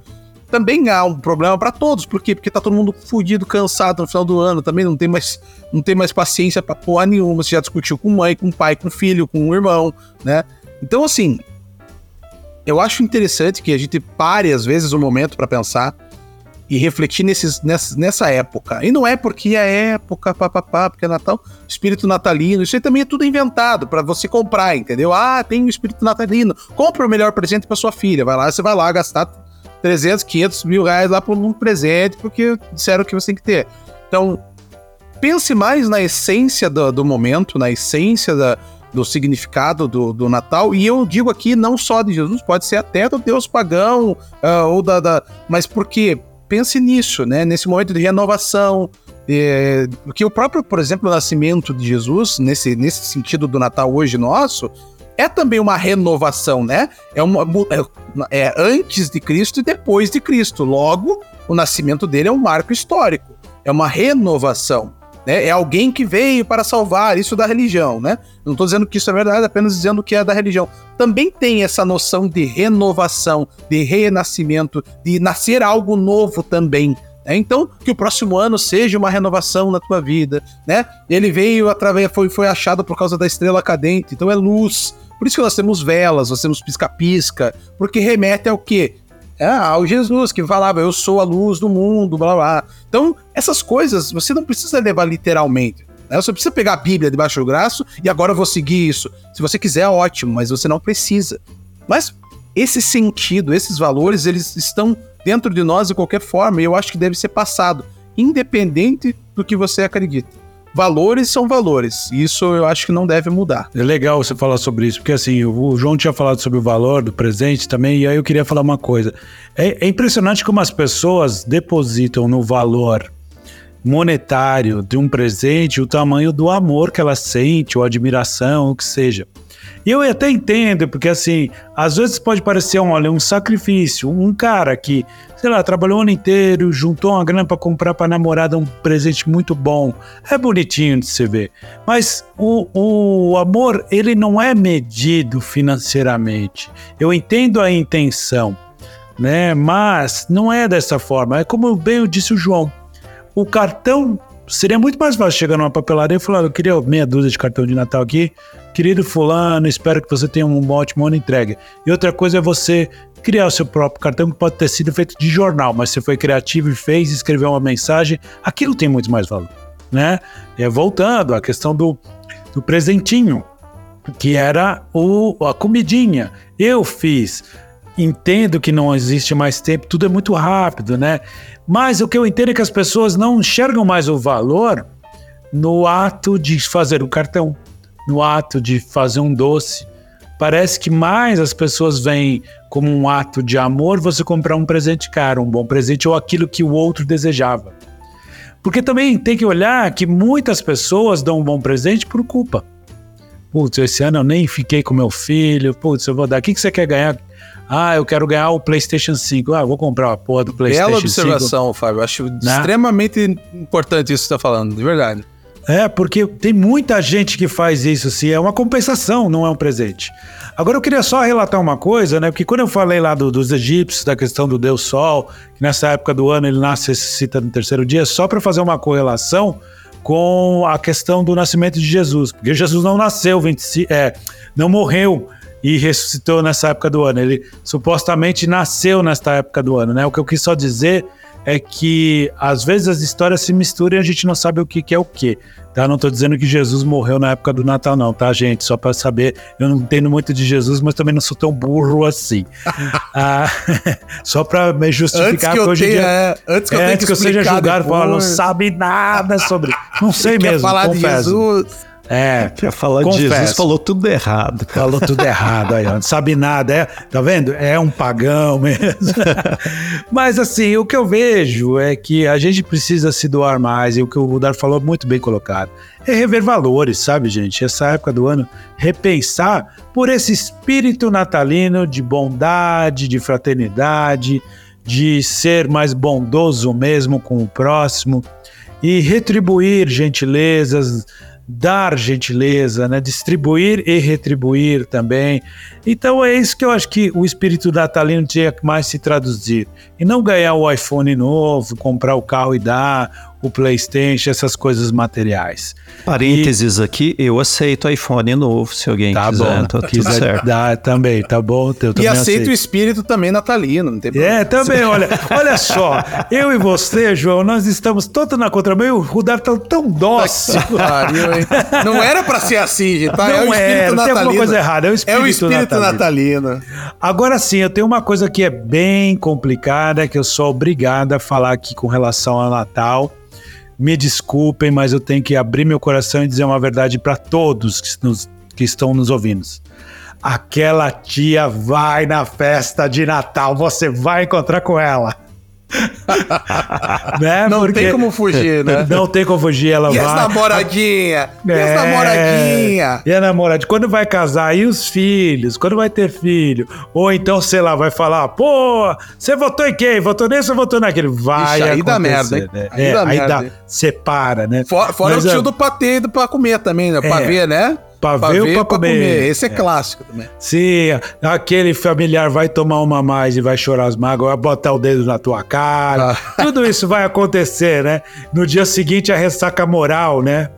Também há um problema para todos, por quê? Porque tá todo mundo fudido, cansado no final do ano, também não tem mais, não tem mais paciência pra porra nenhuma, você já discutiu com mãe, com pai, com filho, com irmão, né? Então, assim, eu acho interessante que a gente pare às vezes um momento para pensar e refletir nesses, nessa, nessa época. E não é porque é época, papapá, porque é Natal, espírito natalino, isso aí também é tudo inventado para você comprar, entendeu? Ah, tem o espírito natalino, compra o melhor presente para sua filha, vai lá, você vai lá gastar 300, 500 mil reais lá por um presente, porque disseram que você tem que ter. Então, pense mais na essência do, do momento, na essência da, do significado do, do, Natal. E eu digo aqui não só de Jesus, pode ser até do Deus pagão, uh, ou da, da. Mas porque pense nisso, né? Nesse momento de renovação. É, porque o próprio, por exemplo, o nascimento de Jesus, nesse, nesse sentido do Natal hoje nosso, é também uma renovação, né? É, uma, é, é antes de Cristo e depois de Cristo. Logo, o nascimento dele é um marco histórico. É uma renovação. Né? É alguém que veio para salvar isso da religião, né? Não estou dizendo que isso é verdade, apenas dizendo que é da religião. Também tem essa noção de renovação, de renascimento, de nascer algo novo também. Né? Então, que o próximo ano seja uma renovação na tua vida, né? Ele veio através, foi, foi achado por causa da estrela cadente, então é luz. Por isso que nós temos velas, nós temos pisca-pisca, porque remete ao quê? É, ao Jesus que falava, eu sou a luz do mundo, blá blá. Então, essas coisas você não precisa levar literalmente. Né? Você precisa pegar a Bíblia debaixo do braço e agora eu vou seguir isso. Se você quiser, ótimo, mas você não precisa. Mas esse sentido, esses valores, eles estão dentro de nós de qualquer forma e eu acho que deve ser passado, independente do que você acredita valores são valores. Isso eu acho que não deve mudar. É legal você falar sobre isso, porque assim, o João tinha falado sobre o valor do presente também, e aí eu queria falar uma coisa. É, é impressionante como as pessoas depositam no valor monetário de um presente o tamanho do amor que ela sente, ou admiração, o que seja. E eu até entendo, porque assim, às vezes pode parecer um, olha, um sacrifício. Um cara que, sei lá, trabalhou o ano inteiro, juntou uma grana para comprar para namorada um presente muito bom. É bonitinho de se ver. Mas o, o amor, ele não é medido financeiramente. Eu entendo a intenção, né? Mas não é dessa forma. É como bem disse o João. O cartão seria muito mais fácil chegar numa papelaria e falar: eu queria meia dúzia de cartão de Natal aqui, querido Fulano, espero que você tenha um ótimo ano entregue. E outra coisa é você criar o seu próprio cartão, que pode ter sido feito de jornal, mas você foi criativo e fez, escreveu uma mensagem, aquilo tem muito mais valor, né? É, voltando à questão do, do presentinho, que era o, a comidinha. Eu fiz. Entendo que não existe mais tempo, tudo é muito rápido, né? Mas o que eu entendo é que as pessoas não enxergam mais o valor no ato de fazer o cartão, no ato de fazer um doce, Parece que mais as pessoas veem como um ato de amor você comprar um presente caro, um bom presente ou aquilo que o outro desejava. Porque também tem que olhar que muitas pessoas dão um bom presente por culpa. Putz, esse ano eu nem fiquei com meu filho. Putz, eu vou dar. O que, que você quer ganhar? Ah, eu quero ganhar o PlayStation 5. Ah, vou comprar a porra do PlayStation 5. Bela observação, 5. Fábio. Acho né? extremamente importante isso que você está falando, de verdade. É, porque tem muita gente que faz isso, assim, é uma compensação, não é um presente. Agora eu queria só relatar uma coisa, né? Porque quando eu falei lá do, dos egípcios, da questão do Deus Sol, que nessa época do ano ele nasce e ressuscita no terceiro dia, só para fazer uma correlação com a questão do nascimento de Jesus. Porque Jesus não nasceu, 25, é, não morreu e ressuscitou nessa época do ano. Ele supostamente nasceu nesta época do ano, né? O que eu quis só dizer é que às vezes as histórias se misturam e a gente não sabe o que, que é o que. Tá? Não estou dizendo que Jesus morreu na época do Natal, não, tá, gente? Só para saber, eu não entendo muito de Jesus, mas também não sou tão burro assim. ah, só para me justificar antes que hoje tenha, dia, é, antes que eu, é, antes que eu seja julgado, fala, não sabe nada sobre. Não sei mesmo. falar confesso. de Jesus. É. Quer falar confesso. de Jesus, falou tudo errado. Cara. Falou tudo errado aí. Não sabe nada. É, tá vendo? É um pagão mesmo. Mas assim, o que eu vejo é que a gente precisa se doar mais, e o que o Rudar falou muito bem colocado. É rever valores, sabe, gente? Essa época do ano, repensar por esse espírito natalino de bondade, de fraternidade, de ser mais bondoso mesmo com o próximo e retribuir gentilezas, dar gentileza, né? distribuir e retribuir também. Então é isso que eu acho que o espírito natalino tinha que mais se traduzir. E não ganhar o iPhone novo, comprar o carro e dar, o PlayStation, essas coisas materiais. Parênteses e... aqui, eu aceito iPhone novo, se alguém tá quiser. Bom, tô quiser certo. dar também, tá bom? Eu e aceito, aceito o espírito também natalino, não tem problema. É, também, olha, olha só, eu e você, João, nós estamos todos na contramão o Rudar tá tão dócil. não era para ser assim, gente, tá? Não é o espírito é, natalino. Tem alguma coisa errada, é o espírito, é o espírito natalino. natalino. Agora sim, eu tenho uma coisa que é bem complicada, que eu sou obrigado a falar aqui com relação ao Natal me desculpem, mas eu tenho que abrir meu coração e dizer uma verdade para todos que, nos, que estão nos ouvindo. Aquela tia vai na festa de Natal, você vai encontrar com ela. né? Não Porque tem como fugir, né? Não tem como fugir, ela e vai. As namoradinha, e as é, namoradinha. E a namoradinha. Quando vai casar, e os filhos? Quando vai ter filho? Ou então, sei lá, vai falar, pô, você votou em quem? Votou nesse ou votou naquele? Vai Ixi, aí dá merda, hein? Né? Aí, é, dá aí merda. dá, separa, né? Fora, fora Mas, o tio é... do patê pra comer também, né? Pra é. ver, né? Pra, pra ver, ver ou pra, pra comer. comer. Esse é, é, clássico também. Sim, aquele familiar vai tomar uma mais e vai chorar as mágoas, vai botar o dedo na tua cara. Ah. Tudo isso vai acontecer, né? No dia seguinte, a ressaca moral, né?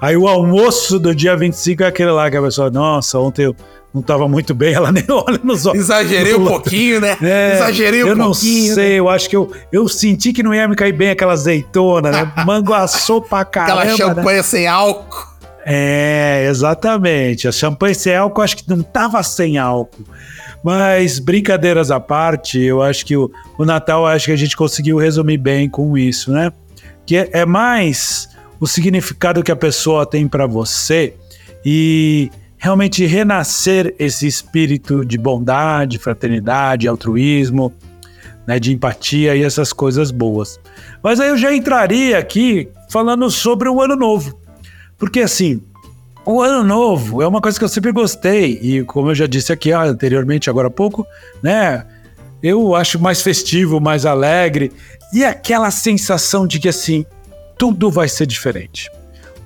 Aí o almoço do dia 25 é aquele lá que a pessoa, nossa, ontem eu não estava muito bem, ela nem olha nos olhos. Exagerei um pouquinho, né? É, Exagerei um pouquinho. Eu não sei, né? eu acho que eu, eu senti que não ia me cair bem aquela azeitona, né? Mango assou pra caramba. Aquela champanhe né? sem álcool. É, exatamente. A champanhe sem álcool, acho que não tava sem álcool. Mas, brincadeiras à parte, eu acho que o, o Natal, acho que a gente conseguiu resumir bem com isso, né? Que é, é mais o significado que a pessoa tem para você e realmente renascer esse espírito de bondade, fraternidade, altruísmo, né, de empatia e essas coisas boas. Mas aí eu já entraria aqui falando sobre o ano novo. Porque assim, o ano novo é uma coisa que eu sempre gostei. E como eu já disse aqui anteriormente, agora há pouco, né? Eu acho mais festivo, mais alegre. E aquela sensação de que assim, tudo vai ser diferente.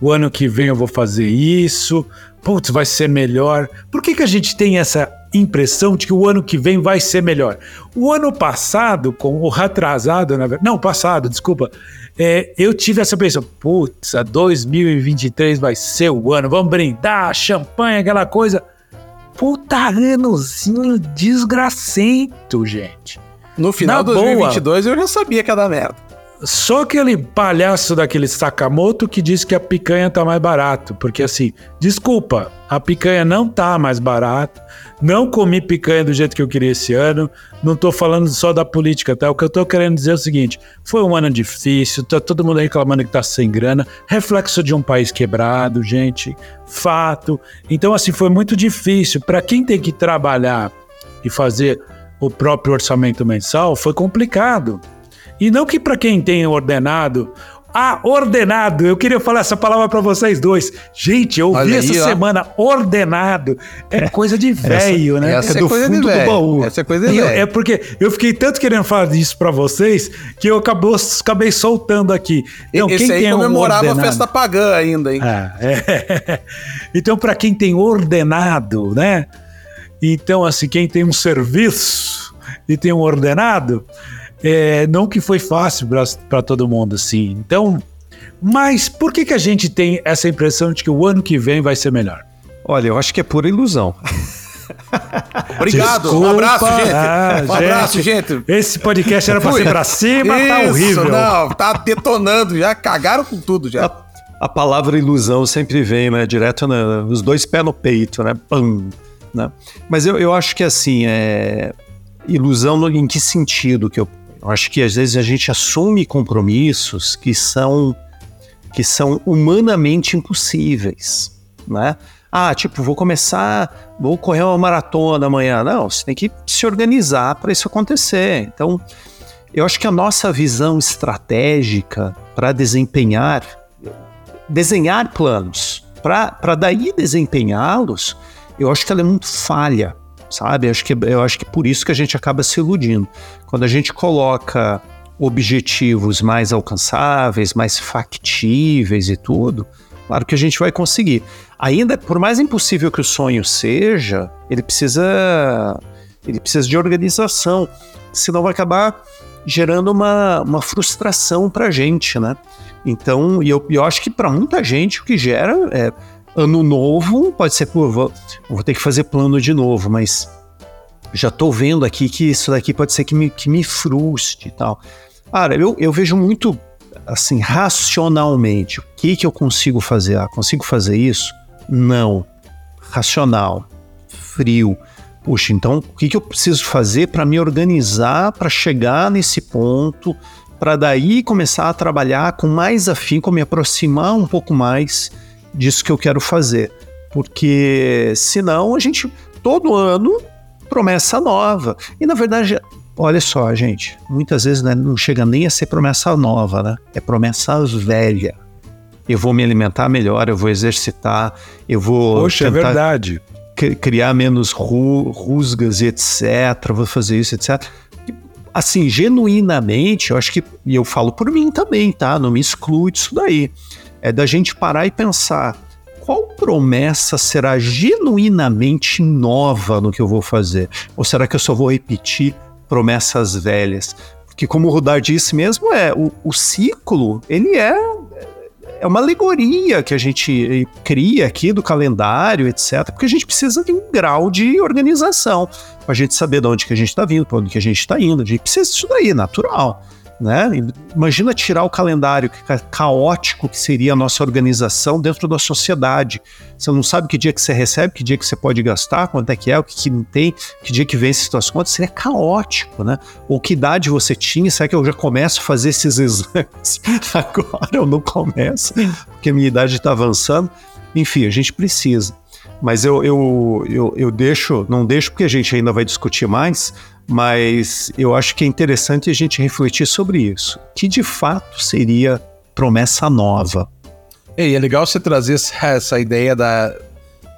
O ano que vem eu vou fazer isso, putz, vai ser melhor. Por que, que a gente tem essa impressão de que o ano que vem vai ser melhor? O ano passado, com o retrasado, na verdade, não, passado, desculpa, é, eu tive essa impressão, putz, 2023 vai ser o ano, vamos brindar, champanhe, aquela coisa. Puta anozinho desgracento, gente. No final de 2022 boa. eu já sabia que ia dar merda. Só aquele palhaço daquele Sakamoto que disse que a picanha tá mais barato. Porque assim, desculpa, a picanha não tá mais barata. Não comi picanha do jeito que eu queria esse ano. Não tô falando só da política, tá? O que eu tô querendo dizer é o seguinte: foi um ano difícil, tá todo mundo reclamando que tá sem grana. Reflexo de um país quebrado, gente. Fato. Então, assim, foi muito difícil. Para quem tem que trabalhar e fazer o próprio orçamento mensal, foi complicado. E não que para quem tem ordenado. Ah, ordenado. Eu queria falar essa palavra para vocês dois. Gente, eu ouvi essa semana ordenado. É coisa de velho, né? Essa é, é do coisa fundo do baú. Essa é coisa de velho. É porque eu fiquei tanto querendo falar disso para vocês que eu acabou, acabei soltando aqui. Então, Esse quem aí tem comemorava um a festa pagã ainda, hein? Ah, é. Então, para quem tem ordenado, né? Então, assim, quem tem um serviço e tem um ordenado, é, não que foi fácil para todo mundo, assim. Então, mas por que, que a gente tem essa impressão de que o ano que vem vai ser melhor? Olha, eu acho que é pura ilusão. Obrigado, Desculpa, um abraço, gente. Ah, um abraço, gente. Esse podcast era pra ser pra cima, tá Isso, tá horrível. Não, tá detonando já, cagaram com tudo já. A, a palavra ilusão sempre vem, né, direto nos dois pés no peito, né, pam, né? Mas eu, eu acho que assim, é... ilusão no, em que sentido que eu eu acho que às vezes a gente assume compromissos que são que são humanamente impossíveis, né? Ah, tipo, vou começar, vou correr uma maratona amanhã. Não, você tem que se organizar para isso acontecer. Então, eu acho que a nossa visão estratégica para desempenhar, desenhar planos, para daí desempenhá-los, eu acho que ela é muito falha sabe? Acho, que, eu acho que por isso que a gente acaba se iludindo. Quando a gente coloca objetivos mais alcançáveis, mais factíveis e tudo, claro que a gente vai conseguir. Ainda, por mais impossível que o sonho seja, ele precisa, ele precisa de organização, senão vai acabar gerando uma, uma frustração para a gente, né? Então, e eu, eu acho que para muita gente o que gera é ano novo, pode ser, pô, vou, vou ter que fazer plano de novo, mas já tô vendo aqui que isso daqui pode ser que me, que me frustre e tal. Cara, eu, eu vejo muito, assim, racionalmente, o que que eu consigo fazer? Ah, consigo fazer isso? Não. Racional. Frio. Puxa, então o que, que eu preciso fazer para me organizar para chegar nesse ponto, para daí começar a trabalhar com mais afinco, me aproximar um pouco mais disso que eu quero fazer. Porque senão a gente, todo ano, promessa nova. E na verdade, olha só, gente, muitas vezes né, não chega nem a ser promessa nova, né? É promessa velha. Eu vou me alimentar melhor, eu vou exercitar, eu vou. Poxa, é verdade. Criar menos ru rusgas e etc. Vou fazer isso, etc assim, genuinamente, eu acho que, e eu falo por mim também, tá? Não me exclui disso daí é da gente parar e pensar qual promessa será genuinamente nova no que eu vou fazer? Ou será que eu só vou repetir promessas velhas? Porque como o Rudar disse mesmo, é o, o ciclo, ele é é uma alegoria que a gente cria aqui do calendário, etc., porque a gente precisa de um grau de organização, para a gente saber de onde que a gente está vindo, para onde que a gente está indo. A gente precisa disso daí, natural né? Imagina tirar o calendário caótico que seria a nossa organização dentro da sociedade. Você não sabe que dia que você recebe, que dia que você pode gastar, quanto é que é, o que, que não tem, que dia que vence suas contas, seria caótico, né? Ou que idade você tinha, será que eu já começo a fazer esses exames? Agora eu não começo, porque a minha idade está avançando. Enfim, a gente precisa. Mas eu, eu, eu, eu deixo, não deixo porque a gente ainda vai discutir mais, mas eu acho que é interessante a gente refletir sobre isso. Que de fato seria promessa nova? E é legal você trazer essa ideia da,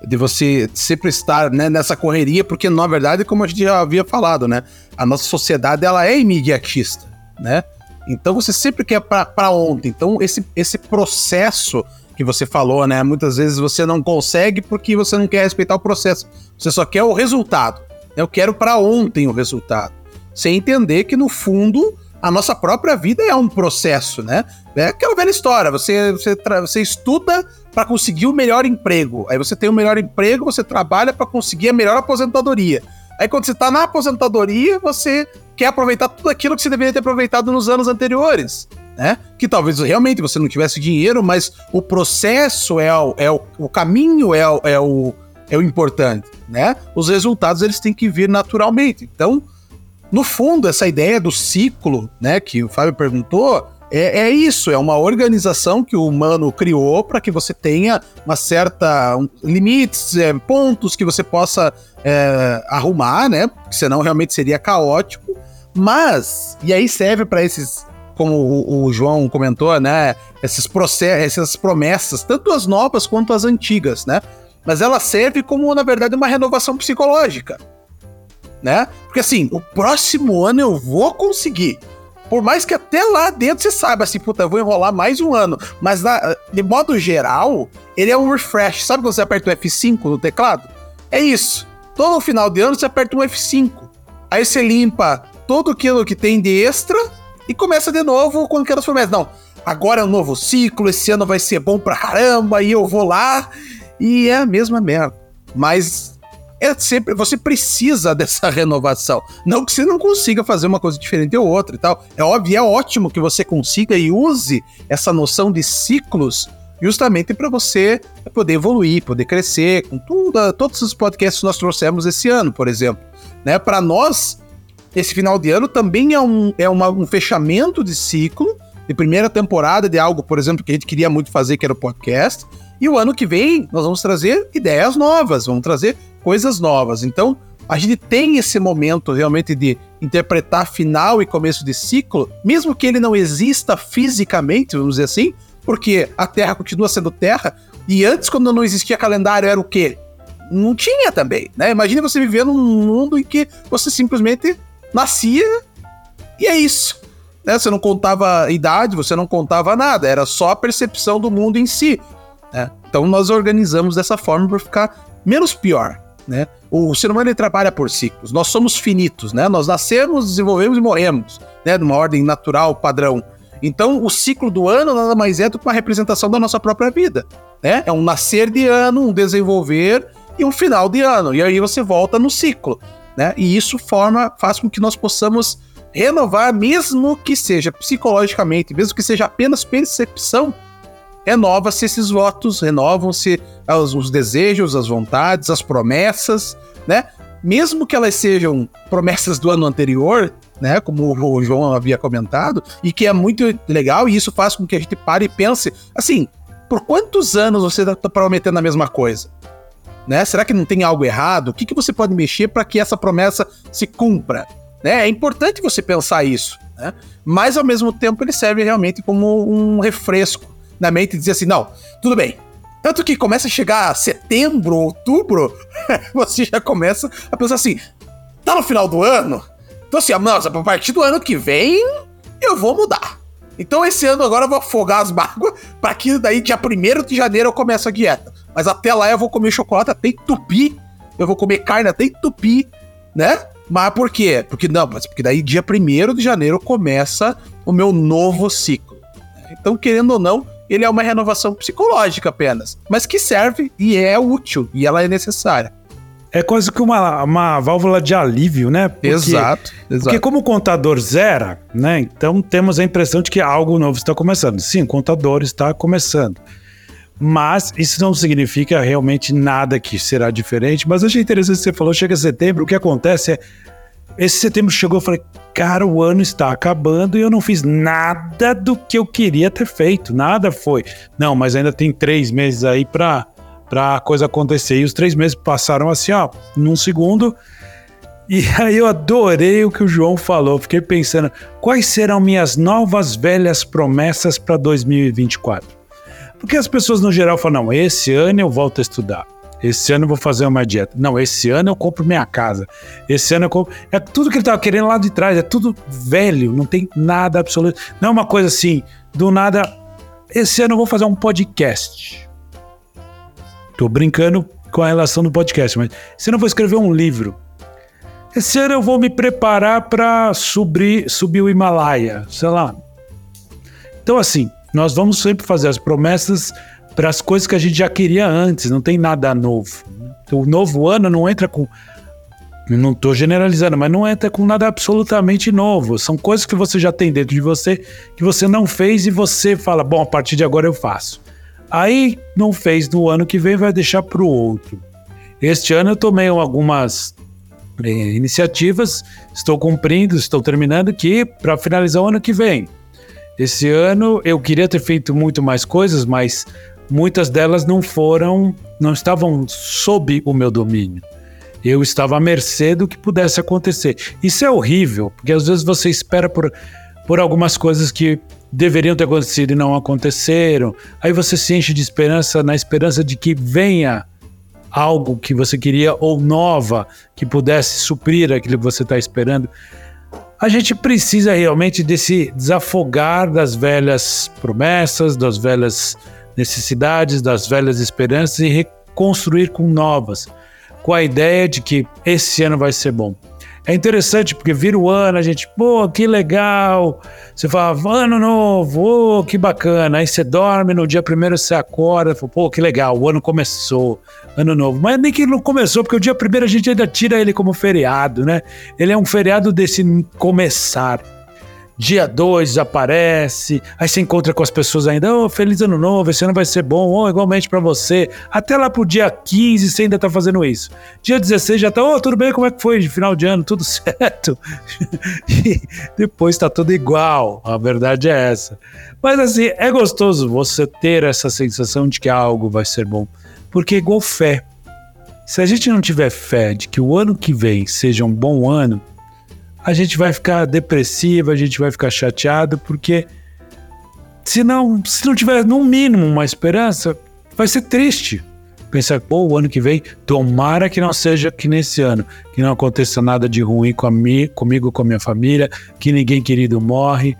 de você sempre estar né, nessa correria, porque na verdade, como a gente já havia falado, né, a nossa sociedade ela é imediatista, né? Então você sempre quer para ontem. Então esse, esse processo que você falou, né, muitas vezes você não consegue porque você não quer respeitar o processo. Você só quer o resultado. Eu quero para ontem o resultado. Sem entender que, no fundo, a nossa própria vida é um processo, né? É aquela velha história, você, você, você estuda para conseguir o melhor emprego. Aí você tem o melhor emprego, você trabalha para conseguir a melhor aposentadoria. Aí quando você está na aposentadoria, você quer aproveitar tudo aquilo que você deveria ter aproveitado nos anos anteriores. Né? Que talvez realmente você não tivesse dinheiro, mas o processo é o, é o, o caminho é o, é o, é o importante, né? Os resultados eles têm que vir naturalmente. Então, no fundo, essa ideia do ciclo, né, que o Fábio perguntou, é, é isso, é uma organização que o humano criou para que você tenha uma certa um, limites, é, pontos que você possa é, arrumar, né? Porque senão realmente seria caótico. Mas, e aí serve para esses, como o, o, João comentou, né? Esses processos, essas promessas, tanto as novas quanto as antigas, né? Mas ela serve como, na verdade, uma renovação psicológica né? Porque assim, o próximo ano eu vou conseguir. Por mais que até lá dentro você saiba assim, puta, eu vou enrolar mais um ano. Mas na, de modo geral, ele é um refresh. Sabe quando você aperta o F5 no teclado? É isso. Todo final de ano você aperta um F5. Aí você limpa tudo aquilo que tem de extra e começa de novo com aquelas promessas. Não, agora é um novo ciclo, esse ano vai ser bom pra caramba, e eu vou lá. E é a mesma merda. Mas é sempre você precisa dessa renovação. Não que você não consiga fazer uma coisa diferente ou outra e tal. É óbvio, é ótimo que você consiga e use essa noção de ciclos justamente para você poder evoluir, poder crescer, com tudo, todos os podcasts que nós trouxemos esse ano, por exemplo. Né? Para nós, esse final de ano também é, um, é uma, um fechamento de ciclo, de primeira temporada de algo, por exemplo, que a gente queria muito fazer, que era o podcast. E o ano que vem nós vamos trazer ideias novas, vamos trazer coisas novas. Então, a gente tem esse momento realmente de interpretar final e começo de ciclo, mesmo que ele não exista fisicamente, vamos dizer assim, porque a Terra continua sendo Terra, e antes, quando não existia calendário, era o quê? Não tinha também, né? Imagina você viver num mundo em que você simplesmente nascia e é isso. Né? Você não contava idade, você não contava nada, era só a percepção do mundo em si. Né? Então nós organizamos dessa forma para ficar menos pior. Né? O ser humano trabalha por ciclos. Nós somos finitos, né? Nós nascemos, desenvolvemos e morremos, né? Numa ordem natural, padrão. Então, o ciclo do ano nada mais é do que uma representação da nossa própria vida, né? É um nascer de ano, um desenvolver e um final de ano. E aí você volta no ciclo, né? E isso forma, faz com que nós possamos renovar, mesmo que seja psicologicamente, mesmo que seja apenas percepção, renova-se esses votos, renovam-se os, os, desejos, as vontades, as promessas, né? Mesmo que elas sejam promessas do ano anterior, né? Como o João havia comentado, e que é muito legal, e isso faz com que a gente pare e pense, assim, por quantos anos você está prometendo a mesma coisa? Né? Será que não tem algo errado? O que, que você pode mexer para que essa promessa se cumpra? Né? É importante você pensar isso, né? mas ao mesmo tempo ele serve realmente como um refresco na mente e dizer assim: não, tudo bem. Tanto que começa a chegar setembro, outubro, você já começa a pensar assim: tá no final do ano? Então, assim, nossa, a partir do ano que vem eu vou mudar. Então, esse ano agora eu vou afogar as mágoas para que daí, dia 1 de janeiro, eu comece a dieta. Mas até lá eu vou comer chocolate até entupir, eu vou comer carne até entupir, né? Mas por quê? Porque não, mas porque daí dia 1 de janeiro começa o meu novo ciclo. Então, querendo ou não, ele é uma renovação psicológica apenas, mas que serve e é útil e ela é necessária. É quase que uma, uma válvula de alívio, né? Porque, exato, exato. Porque como o contador zera, né? Então temos a impressão de que algo novo está começando. Sim, o contador está começando. Mas isso não significa realmente nada que será diferente. Mas achei interessante que você falou, chega setembro, o que acontece é esse setembro chegou, eu falei, cara, o ano está acabando e eu não fiz nada do que eu queria ter feito, nada foi. Não, mas ainda tem três meses aí para a coisa acontecer. E os três meses passaram assim, ó, num segundo. E aí eu adorei o que o João falou. Fiquei pensando, quais serão minhas novas velhas promessas para 2024? Porque as pessoas no geral falam, não, esse ano eu volto a estudar. Esse ano eu vou fazer uma dieta. Não, esse ano eu compro minha casa. Esse ano eu compro. É tudo que ele tava querendo lá de trás. É tudo velho. Não tem nada absoluto. Não é uma coisa assim, do nada. Esse ano eu vou fazer um podcast. Tô brincando com a relação do podcast, mas esse ano eu vou escrever um livro. esse ano eu vou me preparar para subir, subir o Himalaia, sei lá. Então, assim, nós vamos sempre fazer as promessas para as coisas que a gente já queria antes, não tem nada novo. O novo ano não entra com. Não estou generalizando, mas não entra com nada absolutamente novo. São coisas que você já tem dentro de você, que você não fez e você fala, bom, a partir de agora eu faço. Aí não fez no ano que vem, vai deixar para o outro. Este ano eu tomei algumas é, iniciativas, estou cumprindo, estou terminando que para finalizar o ano que vem. Esse ano eu queria ter feito muito mais coisas, mas muitas delas não foram, não estavam sob o meu domínio. Eu estava à mercê do que pudesse acontecer. Isso é horrível, porque às vezes você espera por, por algumas coisas que deveriam ter acontecido e não aconteceram. Aí você se enche de esperança na esperança de que venha algo que você queria ou nova que pudesse suprir aquilo que você está esperando. A gente precisa realmente desse desafogar das velhas promessas, das velhas necessidades, das velhas esperanças e reconstruir com novas, com a ideia de que esse ano vai ser bom. É interessante porque vira o ano, a gente, pô, que legal. Você fala, ano novo, oh, que bacana. Aí você dorme, no dia primeiro você acorda, pô, que legal, o ano começou, ano novo. Mas nem que não começou, porque o dia primeiro a gente ainda tira ele como feriado, né? Ele é um feriado desse começar. Dia 2 aparece, aí você encontra com as pessoas ainda, oh, feliz ano novo, esse ano vai ser bom, oh, igualmente para você. Até lá pro dia 15 você ainda tá fazendo isso. Dia 16 já tá, oh, tudo bem, como é que foi de final de ano? Tudo certo. e depois tá tudo igual, a verdade é essa. Mas assim, é gostoso você ter essa sensação de que algo vai ser bom, porque é igual fé. Se a gente não tiver fé de que o ano que vem seja um bom ano, a gente vai ficar depressivo, a gente vai ficar chateado, porque se não, se não tiver no mínimo uma esperança, vai ser triste. Pensar, pô, o ano que vem, tomara que não seja que nesse ano, que não aconteça nada de ruim com mi, comigo, com a minha família, que ninguém querido morre.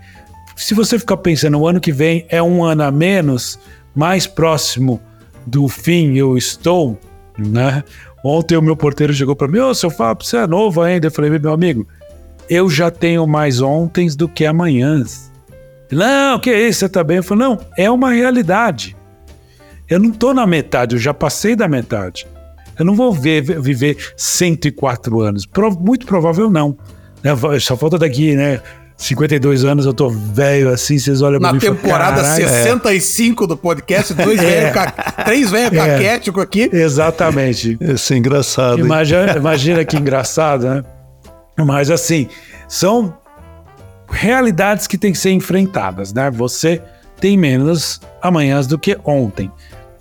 Se você ficar pensando, o ano que vem é um ano a menos, mais próximo do fim eu estou, né? Ontem o meu porteiro chegou para mim, ô, seu Fábio, você é novo ainda. Eu falei, meu amigo, eu já tenho mais ontens do que amanhãs. Não, que isso, você tá bem? Eu falei, não, é uma realidade. Eu não tô na metade, eu já passei da metade. Eu não vou ver, viver 104 anos. Pro, muito provável não. Né? Só falta daqui, né? 52 anos, eu tô velho assim, vocês olham pra Na mim temporada falam, 65 é. do podcast, dois é. velhos, três velhos é. caquéticos aqui. Exatamente. Isso é engraçado. Imagina, imagina que engraçado, né? Mas assim, são realidades que têm que ser enfrentadas, né? Você tem menos amanhãs do que ontem.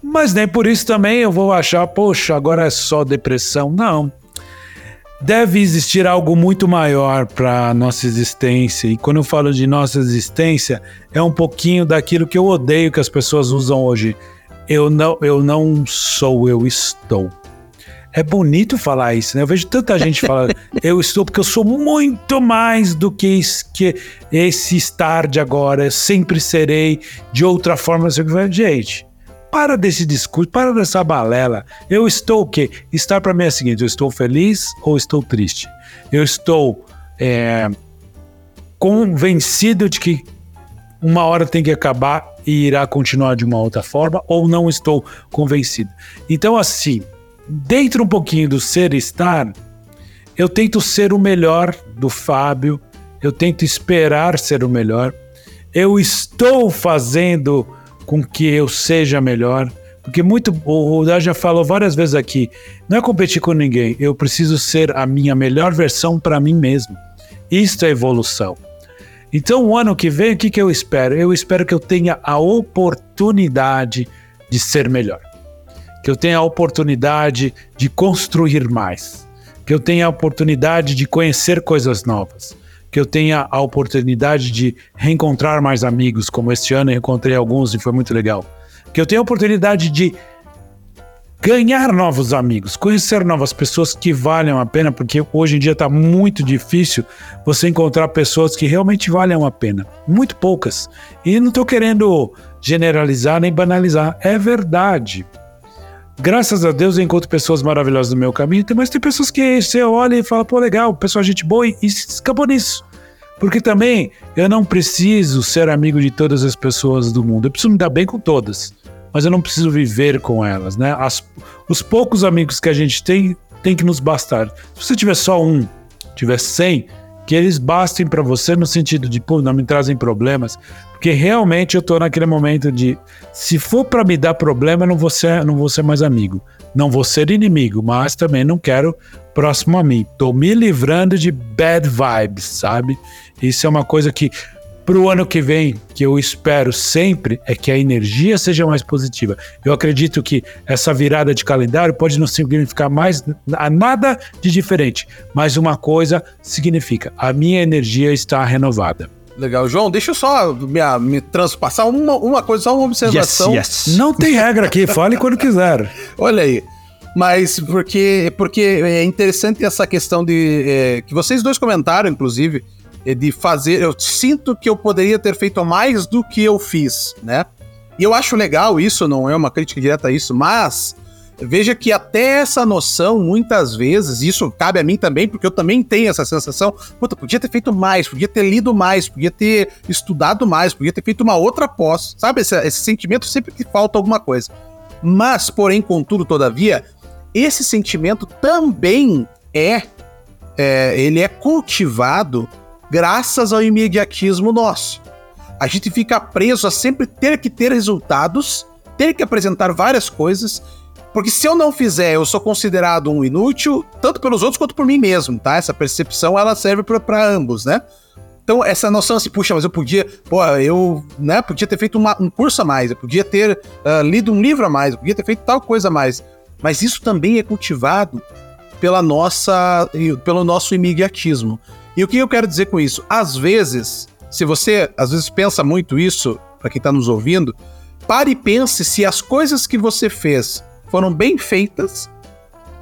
Mas nem por isso também eu vou achar, poxa, agora é só depressão. Não. Deve existir algo muito maior para nossa existência. E quando eu falo de nossa existência, é um pouquinho daquilo que eu odeio que as pessoas usam hoje. Eu não, eu não sou, eu estou. É bonito falar isso, né? Eu vejo tanta gente falando, eu estou porque eu sou muito mais do que esse, que esse estar de agora, eu sempre serei de outra forma. Gente, para desse discurso, para dessa balela. Eu estou o quê? Estar para mim é o seguinte: eu estou feliz ou estou triste? Eu estou é, convencido de que uma hora tem que acabar e irá continuar de uma outra forma, ou não estou convencido. Então, assim, dentro um pouquinho do ser estar, eu tento ser o melhor do Fábio, eu tento esperar ser o melhor, eu estou fazendo com que eu seja melhor. Porque muito, o Rudá já falou várias vezes aqui, não é competir com ninguém, eu preciso ser a minha melhor versão para mim mesmo. Isto é evolução. Então, o ano que vem, o que, que eu espero? Eu espero que eu tenha a oportunidade de ser melhor que eu tenha a oportunidade de construir mais, que eu tenha a oportunidade de conhecer coisas novas, que eu tenha a oportunidade de reencontrar mais amigos, como este ano eu encontrei alguns e foi muito legal, que eu tenha a oportunidade de ganhar novos amigos, conhecer novas pessoas que valham a pena, porque hoje em dia está muito difícil você encontrar pessoas que realmente valham a pena. Muito poucas. E não estou querendo generalizar nem banalizar, é verdade. Graças a Deus eu encontro pessoas maravilhosas no meu caminho, mas tem pessoas que você olha e fala, pô, legal, pessoal, gente boa, e, e acabou nisso. Porque também eu não preciso ser amigo de todas as pessoas do mundo. Eu preciso me dar bem com todas. Mas eu não preciso viver com elas, né? As, os poucos amigos que a gente tem, tem que nos bastar. Se você tiver só um, tiver cem, que eles bastem para você no sentido de, pô, não me trazem problemas. Porque realmente eu tô naquele momento de, se for para me dar problema, eu não vou ser, não vou ser mais amigo. Não vou ser inimigo, mas também não quero próximo a mim. Tô me livrando de bad vibes, sabe? Isso é uma coisa que pro ano que vem, que eu espero sempre, é que a energia seja mais positiva. Eu acredito que essa virada de calendário pode não significar mais nada de diferente, mas uma coisa significa: a minha energia está renovada. Legal, João, deixa eu só me, me transpassar uma, uma coisa, só uma observação. Yes, yes. Não tem regra aqui, fale quando quiser. Olha aí. Mas porque, porque é interessante essa questão de. É, que vocês dois comentaram, inclusive, é de fazer. Eu sinto que eu poderia ter feito mais do que eu fiz, né? E eu acho legal isso, não é uma crítica direta a isso, mas veja que até essa noção, muitas vezes, isso cabe a mim também, porque eu também tenho essa sensação, puta, podia ter feito mais, podia ter lido mais, podia ter estudado mais, podia ter feito uma outra pós, sabe? Esse, esse sentimento sempre que falta alguma coisa. Mas, porém, contudo, todavia, esse sentimento também é, é ele é cultivado graças ao imediatismo nosso. A gente fica preso a sempre ter que ter resultados, ter que apresentar várias coisas, porque se eu não fizer, eu sou considerado um inútil, tanto pelos outros quanto por mim mesmo, tá? Essa percepção ela serve para ambos, né? Então, essa noção assim, puxa, mas eu podia, pô, eu, né, podia ter feito uma, um curso a mais, eu podia ter uh, lido um livro a mais, eu podia ter feito tal coisa a mais. Mas isso também é cultivado pela nossa, pelo nosso imediatismo. E o que eu quero dizer com isso? Às vezes, se você às vezes pensa muito isso, para quem está nos ouvindo, pare e pense se as coisas que você fez foram bem feitas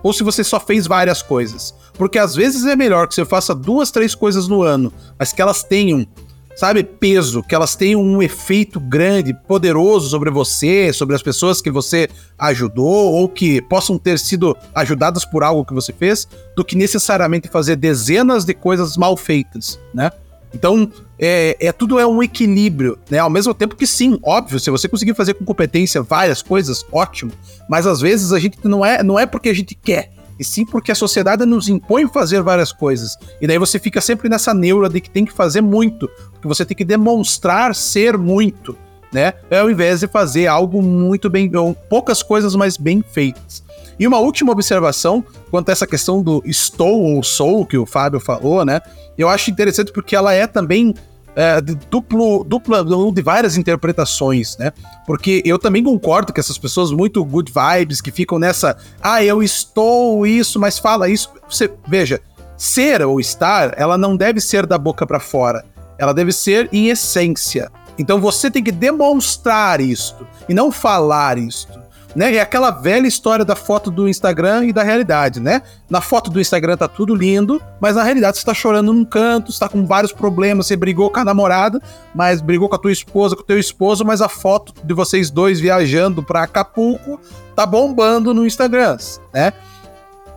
ou se você só fez várias coisas. Porque às vezes é melhor que você faça duas, três coisas no ano, mas que elas tenham sabe, peso, que elas tenham um efeito grande, poderoso sobre você, sobre as pessoas que você ajudou ou que possam ter sido ajudadas por algo que você fez, do que necessariamente fazer dezenas de coisas mal feitas, né? Então, é, é, tudo é um equilíbrio, né? Ao mesmo tempo que sim, óbvio, se você conseguir fazer com competência várias coisas, ótimo. Mas às vezes a gente não é, não é porque a gente quer, e sim porque a sociedade nos impõe fazer várias coisas. E daí você fica sempre nessa neura de que tem que fazer muito, porque você tem que demonstrar ser muito, né? Ao invés de fazer algo muito bem, ou poucas coisas, mas bem feitas. E uma última observação quanto a essa questão do estou ou sou, que o Fábio falou, né? Eu acho interessante porque ela é também é, duplo, dupla, de várias interpretações, né? Porque eu também concordo que essas pessoas muito good vibes que ficam nessa, ah, eu estou isso, mas fala isso. Você veja, ser ou estar, ela não deve ser da boca para fora, ela deve ser em essência. Então você tem que demonstrar isto e não falar isto né? É aquela velha história da foto do Instagram e da realidade, né? Na foto do Instagram tá tudo lindo, mas na realidade você tá chorando num canto, está com vários problemas, você brigou com a namorada, mas brigou com a tua esposa, com o teu esposo, mas a foto de vocês dois viajando para Acapulco tá bombando no Instagram, né?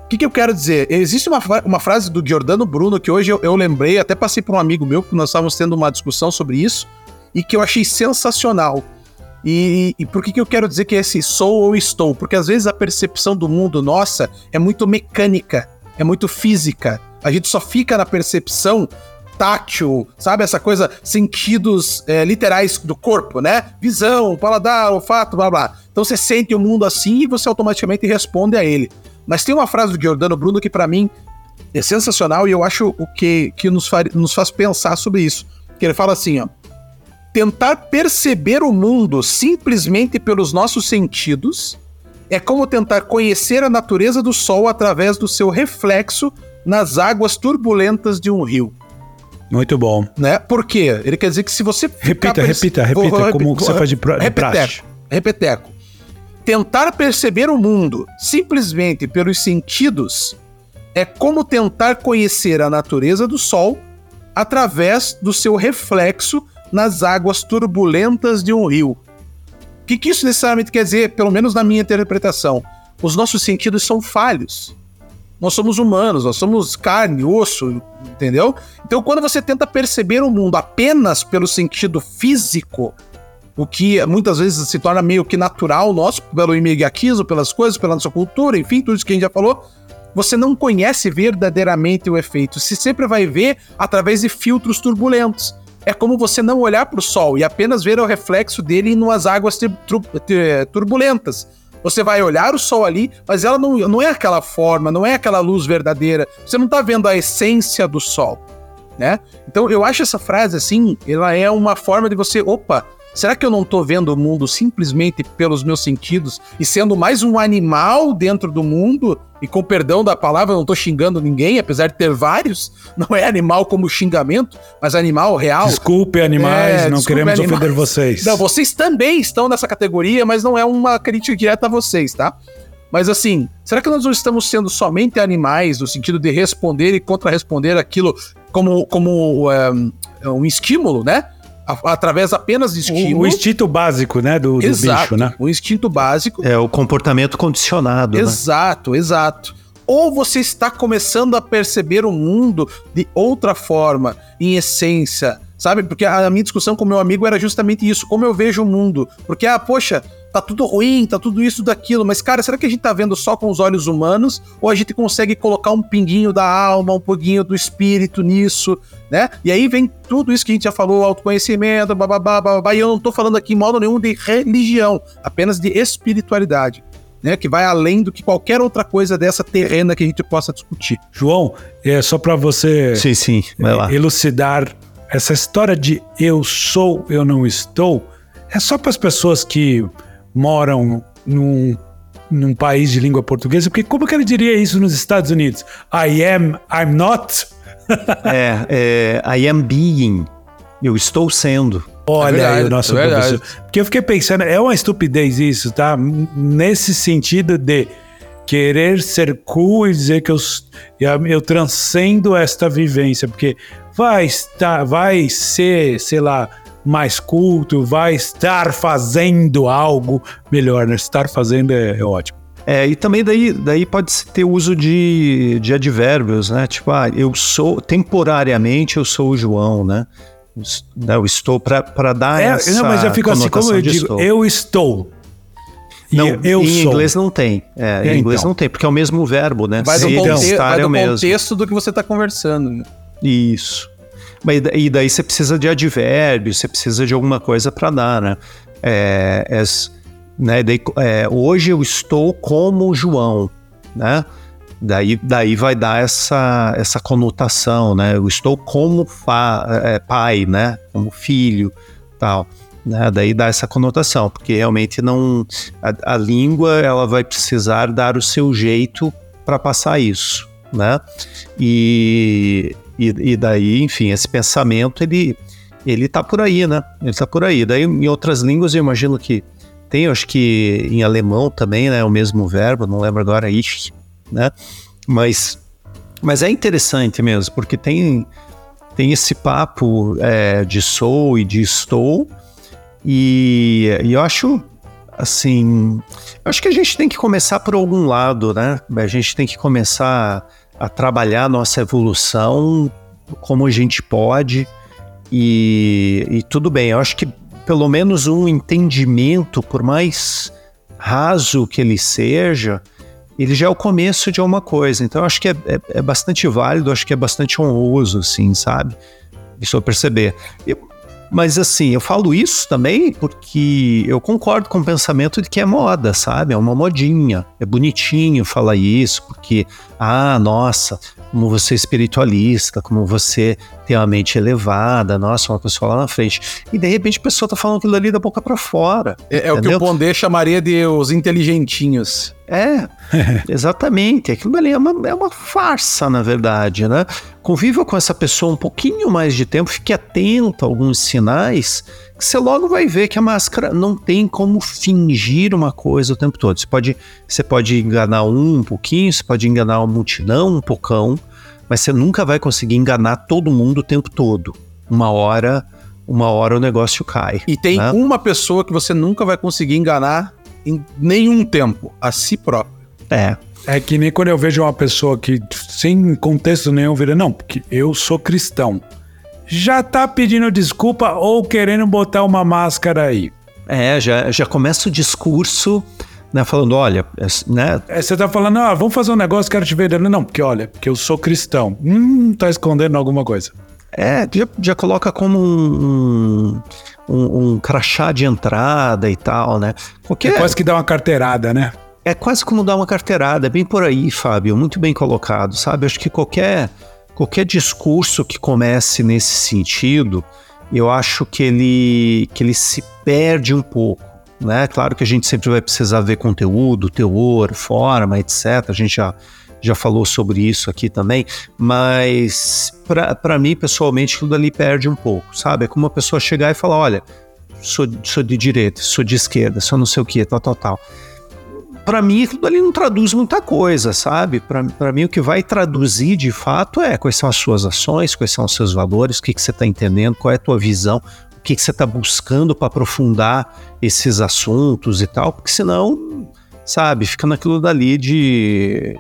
O que, que, eu quero dizer? Existe uma, uma frase do Giordano Bruno que hoje eu, eu lembrei, até passei para um amigo meu, que nós estávamos tendo uma discussão sobre isso, e que eu achei sensacional e, e por que, que eu quero dizer que é esse sou ou estou? Porque às vezes a percepção do mundo nossa é muito mecânica, é muito física. A gente só fica na percepção tátil, sabe? Essa coisa, sentidos é, literais do corpo, né? Visão, paladar, olfato, blá blá. Então você sente o mundo assim e você automaticamente responde a ele. Mas tem uma frase do Giordano Bruno que para mim é sensacional e eu acho o que, que nos, faz, nos faz pensar sobre isso. Que ele fala assim, ó tentar perceber o mundo simplesmente pelos nossos sentidos é como tentar conhecer a natureza do Sol através do seu reflexo nas águas turbulentas de um rio. Muito bom. Né? Por quê? Ele quer dizer que se você. Repita, repita, repita, vou, como vou, você faz de, pra, repeteco, repeteco. Tentar perceber o mundo simplesmente pelos sentidos é como tentar conhecer a natureza do Sol através do seu reflexo nas águas turbulentas de um rio. O que, que isso necessariamente quer dizer, pelo menos na minha interpretação? os nossos sentidos são falhos. Nós somos humanos, nós somos carne, osso, entendeu? Então, quando você tenta perceber o mundo apenas pelo sentido físico, o que muitas vezes se torna meio que natural nosso, pelo imediatismo, pelas coisas, pela nossa cultura, enfim, tudo isso que a gente já falou, você não conhece verdadeiramente o efeito. Você sempre vai ver através de filtros turbulentos. É como você não olhar para o sol e apenas ver o reflexo dele em umas águas turbulentas. Você vai olhar o sol ali, mas ela não, não é aquela forma, não é aquela luz verdadeira. Você não está vendo a essência do sol, né? Então eu acho essa frase assim, ela é uma forma de você, opa, Será que eu não estou vendo o mundo simplesmente pelos meus sentidos e sendo mais um animal dentro do mundo? E com perdão da palavra, eu não estou xingando ninguém, apesar de ter vários. Não é animal como xingamento, mas animal real. Desculpe, animais, é, não desculpe, queremos animais. ofender vocês. Não, vocês também estão nessa categoria, mas não é uma crítica direta a vocês, tá? Mas assim, será que nós não estamos sendo somente animais no sentido de responder e contra-responder aquilo como, como um, eh, um estímulo, né? Através apenas de estímulo. O, o instinto básico, né, do, do bicho, né? O instinto básico. É o comportamento condicionado. Né? Exato, né? exato. Ou você está começando a perceber o mundo de outra forma, em essência, sabe? Porque a minha discussão com meu amigo era justamente isso, como eu vejo o mundo. Porque, ah, poxa, tá tudo ruim, tá tudo isso, daquilo, mas cara, será que a gente tá vendo só com os olhos humanos ou a gente consegue colocar um pinguinho da alma, um pouquinho do espírito nisso, né? E aí vem tudo isso que a gente já falou, autoconhecimento, bababá, bababá, e eu não tô falando aqui em modo nenhum de religião, apenas de espiritualidade. Né, que vai além do que qualquer outra coisa dessa terrena que a gente possa discutir. João, é só para você sim, sim, elucidar essa história de eu sou, eu não estou, é só para as pessoas que moram num, num país de língua portuguesa, porque como que ele diria isso nos Estados Unidos? I am, I'm not? é, é, I am being. Eu estou sendo. Olha é verdade, aí o nosso é professor. Porque eu fiquei pensando, é uma estupidez isso, tá? Nesse sentido de querer ser cool e dizer que eu, eu transcendo esta vivência, porque vai estar, vai ser, sei lá, mais culto, vai estar fazendo algo melhor, né? Estar fazendo é, é ótimo. É, e também daí, daí pode ter uso de, de advérbios, né? Tipo, ah, eu sou, temporariamente eu sou o João, né? Eu estou para dar é, essa Não, mas eu fico assim, como eu digo, estou. eu estou. Não, eu em sou. inglês não tem. É, em inglês então. não tem, porque é o mesmo verbo, né? Vai do, conte vai do é contexto do que você está conversando. Né? Isso. Mas, e daí você precisa de advérbio, você precisa de alguma coisa para dar, né? É, é, né daí, é, hoje eu estou como João, né? Daí, daí vai dar essa, essa conotação, né? Eu estou como fa, é, pai, né? Como filho, tal. Né? Daí dá essa conotação, porque realmente não a, a língua ela vai precisar dar o seu jeito para passar isso, né? E, e, e daí, enfim, esse pensamento, ele, ele tá por aí, né? Ele tá por aí. Daí, em outras línguas, eu imagino que tem, acho que em alemão também, né? O mesmo verbo, não lembro agora, ich, né? Mas, mas é interessante mesmo, porque tem, tem esse papo é, de sou e de estou, e, e eu acho assim, eu acho que a gente tem que começar por algum lado, né? A gente tem que começar a trabalhar a nossa evolução como a gente pode. E, e tudo bem, eu acho que pelo menos um entendimento, por mais raso que ele seja, ele já é o começo de alguma coisa. Então acho que é, é, é bastante válido, acho que é bastante honroso, assim, sabe? Isso eu perceber. Eu, mas assim, eu falo isso também porque eu concordo com o pensamento de que é moda, sabe? É uma modinha. É bonitinho falar isso, porque, ah, nossa, como você é espiritualista, como você tem uma mente elevada, nossa, uma pessoa lá na frente. E de repente a pessoa tá falando aquilo ali da boca para fora. É, é o que o Pondé chamaria de os inteligentinhos. É, exatamente. Aquilo ali é uma, é uma farsa, na verdade, né? Conviva com essa pessoa um pouquinho mais de tempo, fique atento a alguns sinais, você logo vai ver que a máscara não tem como fingir uma coisa o tempo todo. Você pode, você pode enganar um, um pouquinho, você pode enganar uma multidão um pocão, mas você nunca vai conseguir enganar todo mundo o tempo todo. Uma hora, uma hora o negócio cai. E tem né? uma pessoa que você nunca vai conseguir enganar em nenhum tempo a si próprio. É. É que nem quando eu vejo uma pessoa que, sem contexto nenhum, vira, não, porque eu sou cristão. Já tá pedindo desculpa ou querendo botar uma máscara aí. É, já, já começa o discurso, né, falando, olha, é, né? É, você tá falando, ah, vamos fazer um negócio, quero te ver. Não, porque olha, porque eu sou cristão. Hum, tá escondendo alguma coisa. É, já, já coloca como um, um, um, crachá de entrada e tal, né? Qualquer... É quase que dá uma carteirada, né? É quase como dar uma carteirada, é bem por aí, Fábio, muito bem colocado, sabe? Acho que qualquer, qualquer discurso que comece nesse sentido, eu acho que ele, que ele se perde um pouco. Né? Claro que a gente sempre vai precisar ver conteúdo, teor, forma, etc. A gente já, já falou sobre isso aqui também, mas para mim, pessoalmente, tudo ali perde um pouco, sabe? É como uma pessoa chegar e falar: olha, sou, sou de direita, sou de esquerda, sou não sei o que, tal, tal, tal para mim tudo ali não traduz muita coisa, sabe? Para mim o que vai traduzir de fato é quais são as suas ações, quais são os seus valores, o que, que você está entendendo, qual é a tua visão, o que, que você está buscando para aprofundar esses assuntos e tal, porque senão, sabe, fica naquilo dali de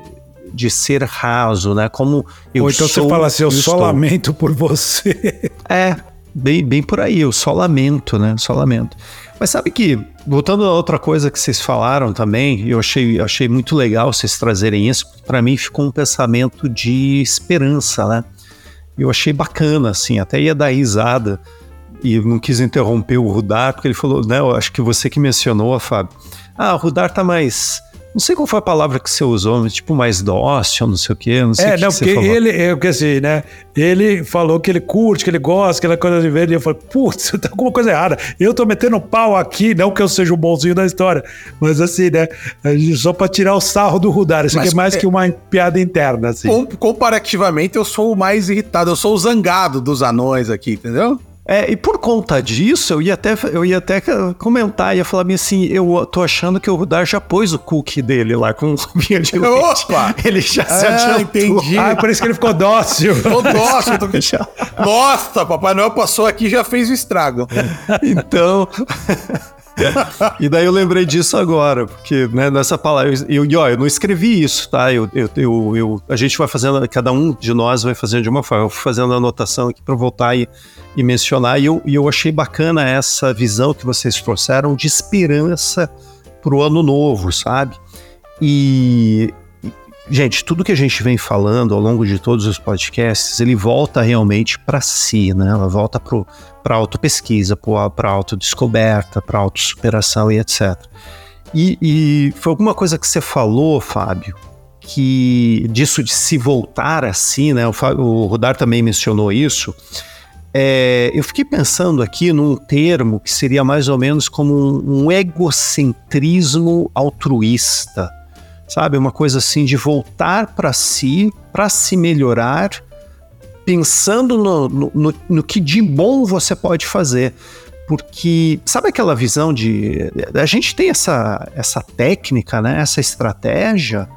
de ser raso, né? Como eu Ou então sou, você fala assim, eu, eu só estou. lamento por você. É, bem, bem por aí, eu só lamento, né? Só lamento. Mas sabe que, voltando a outra coisa que vocês falaram também, eu achei, achei muito legal vocês trazerem isso, para mim ficou um pensamento de esperança, né? Eu achei bacana, assim, até ia dar risada e não quis interromper o Rudar, porque ele falou, né, eu acho que você que mencionou, Fábio, ah, o Rudar tá mais não sei qual foi a palavra que você usou, mas tipo mais dócil, não sei o quê. Não sei é, que não, que porque ele, é, porque assim, né? Ele falou que ele curte, que ele gosta, aquela coisa de verde. E eu falei, putz, tá alguma coisa errada. Eu tô metendo pau aqui, não que eu seja o bonzinho da história, mas assim, né? Só pra tirar o sarro do Rudar. Isso aqui é mais é, que uma piada interna, assim. Comparativamente, eu sou o mais irritado, eu sou o zangado dos anões aqui, entendeu? É, e por conta disso, eu ia até, eu ia até comentar, ia falar assim, eu tô achando que o Rudar já pôs o cookie dele lá com roupinha de leite. Opa! Ele já ah, se adiantou. entendi. Ah, por isso que ele ficou dócil. Ficou dócil. Tô... Nossa, Papai Noel passou aqui e já fez o estrago. Então... e daí eu lembrei disso agora, porque né, nessa palavra. Eu, ó, eu não escrevi isso, tá? Eu, eu, eu, eu, a gente vai fazendo, cada um de nós vai fazendo de uma forma. Eu fui fazendo a anotação aqui para voltar e, e mencionar. E eu, e eu achei bacana essa visão que vocês trouxeram de esperança para o ano novo, sabe? E, gente, tudo que a gente vem falando ao longo de todos os podcasts, ele volta realmente para si, né? Ela volta para autopesquisa, para autodescoberta, para autossuperação e etc. E, e foi alguma coisa que você falou, Fábio, que disso de se voltar assim, né? O, Fábio, o Rudar também mencionou isso. É, eu fiquei pensando aqui num termo que seria mais ou menos como um, um egocentrismo altruísta sabe? Uma coisa assim de voltar para si, para se melhorar, pensando no, no, no, no, que de bom você pode fazer. Porque sabe aquela visão de. A gente tem essa, essa técnica, né? essa estratégia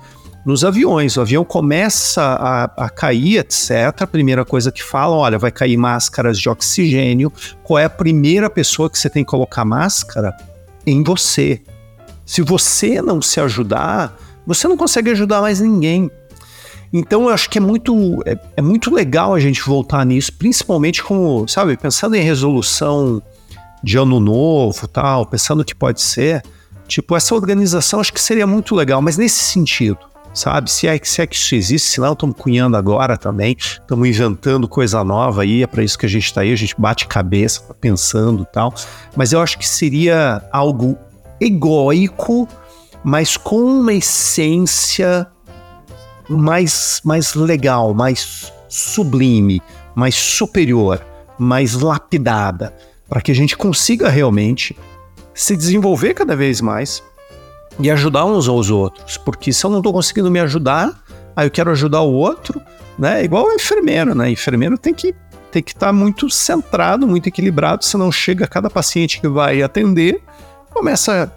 nos aviões. O avião começa a, a cair, etc. A primeira coisa que falam, olha, vai cair máscaras de oxigênio. Qual é a primeira pessoa que você tem que colocar máscara? Em você. Se você não se ajudar, você não consegue ajudar mais ninguém. Então eu acho que é muito, é, é, muito legal a gente voltar nisso, principalmente como, sabe, pensando em resolução de ano novo tal, pensando que pode ser. Tipo, essa organização acho que seria muito legal, mas nesse sentido, sabe? Se é, se é que isso existe, senão estamos cunhando agora também, estamos inventando coisa nova aí, é para isso que a gente está aí, a gente bate cabeça tá pensando tal. Mas eu acho que seria algo egóico mas com uma essência mais, mais legal, mais sublime, mais superior, mais lapidada, para que a gente consiga realmente se desenvolver cada vez mais e ajudar uns aos outros. Porque se eu não estou conseguindo me ajudar, aí eu quero ajudar o outro, né? Igual o enfermeiro, né? O enfermeiro tem que tem que estar tá muito centrado, muito equilibrado, senão chega cada paciente que vai atender, começa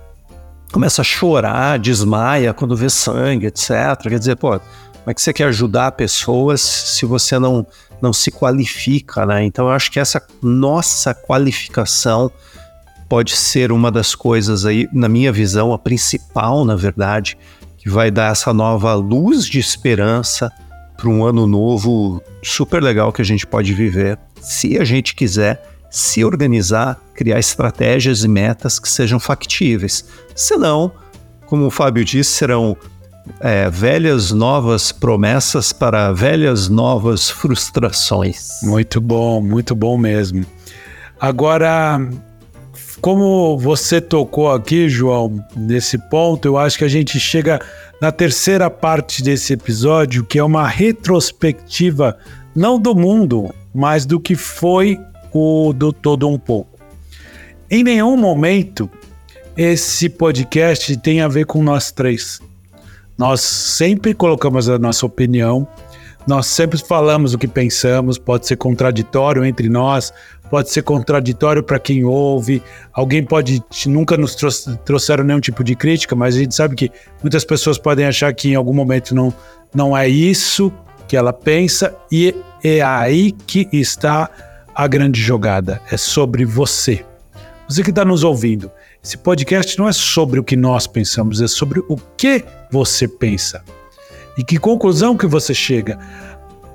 começa a chorar, desmaia quando vê sangue, etc. Quer dizer, pô, como é que você quer ajudar pessoas se você não, não se qualifica, né? Então eu acho que essa nossa qualificação pode ser uma das coisas aí, na minha visão, a principal, na verdade, que vai dar essa nova luz de esperança para um ano novo super legal que a gente pode viver, se a gente quiser se organizar, criar estratégias e metas que sejam factíveis. Senão, como o Fábio disse, serão é, velhas novas promessas para velhas novas frustrações. Muito bom, muito bom mesmo. Agora, como você tocou aqui, João, nesse ponto, eu acho que a gente chega na terceira parte desse episódio, que é uma retrospectiva não do mundo, mas do que foi o do todo um pouco. Em nenhum momento esse podcast tem a ver com nós três. Nós sempre colocamos a nossa opinião, nós sempre falamos o que pensamos, pode ser contraditório entre nós, pode ser contraditório para quem ouve. Alguém pode nunca nos trouxeram nenhum tipo de crítica, mas a gente sabe que muitas pessoas podem achar que em algum momento não, não é isso que ela pensa e é aí que está a grande jogada. É sobre você. Você que está nos ouvindo. Esse podcast não é sobre o que nós pensamos, é sobre o que você pensa. E que conclusão que você chega.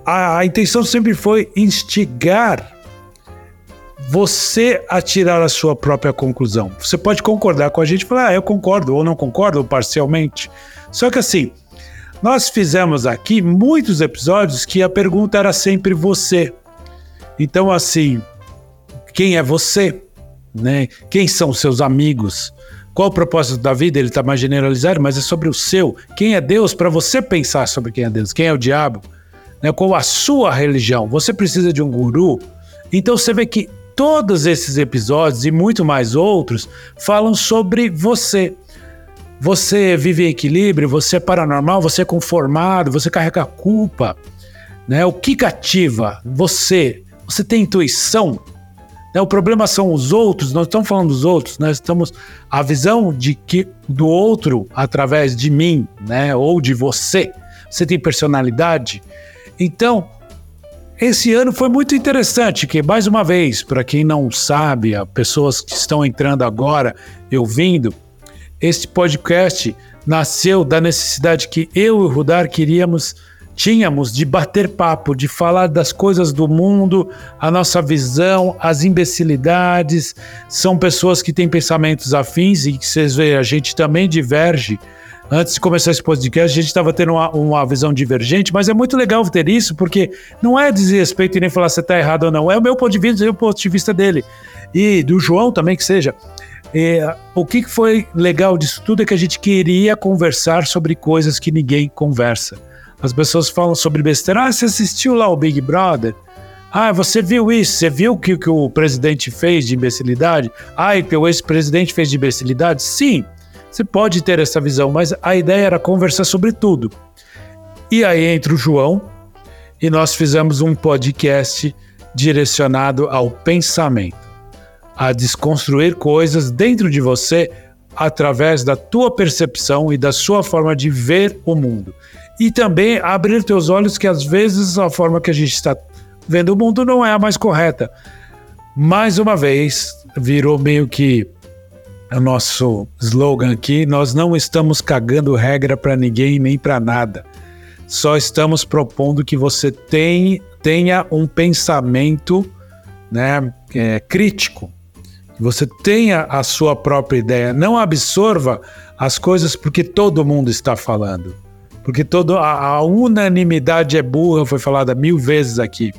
A, a intenção sempre foi instigar você a tirar a sua própria conclusão. Você pode concordar com a gente e falar, ah, eu concordo, ou não concordo, ou parcialmente. Só que assim, nós fizemos aqui muitos episódios que a pergunta era sempre você. Então, assim, quem é você? né? Quem são seus amigos? Qual o propósito da vida? Ele está mais generalizado, mas é sobre o seu. Quem é Deus para você pensar sobre quem é Deus? Quem é o diabo? Né? Qual a sua religião? Você precisa de um guru? Então você vê que todos esses episódios e muito mais outros falam sobre você. Você vive em equilíbrio, você é paranormal, você é conformado, você carrega culpa. Né? O que cativa você? Você tem intuição? Né? O problema são os outros, nós estamos falando dos outros, nós estamos a visão de que do outro através de mim, né, ou de você. Você tem personalidade. Então, esse ano foi muito interessante, que mais uma vez, para quem não sabe, pessoas que estão entrando agora e ouvindo, este podcast nasceu da necessidade que eu e o Rudar queríamos tínhamos de bater papo, de falar das coisas do mundo, a nossa visão, as imbecilidades. São pessoas que têm pensamentos afins e que vocês veem, a gente também diverge. Antes de começar esse podcast, a gente estava tendo uma, uma, visão divergente, mas é muito legal ter isso, porque não é desrespeito e nem falar se está errado ou não, é o meu ponto de vista e o ponto de vista dele. E do João também, que seja. É, o que foi legal disso tudo é que a gente queria conversar sobre coisas que ninguém conversa. As pessoas falam sobre besteira. Ah, você assistiu lá o Big Brother? Ah, você viu isso? Você viu o que, que o presidente fez de imbecilidade? Ah, e que o ex-presidente fez de imbecilidade? Sim, você pode ter essa visão, mas a ideia era conversar sobre tudo. E aí entra o João e nós fizemos um podcast direcionado ao pensamento, a desconstruir coisas dentro de você através da tua percepção e da sua forma de ver o mundo e também abrir teus olhos que às vezes a forma que a gente está vendo o mundo não é a mais correta. Mais uma vez, virou meio que o nosso slogan aqui, nós não estamos cagando regra para ninguém nem para nada. Só estamos propondo que você tem, tenha um pensamento né, é, crítico, que você tenha a sua própria ideia, não absorva as coisas porque todo mundo está falando. Porque toda a, unanimidade é burra, foi falada mil vezes aqui.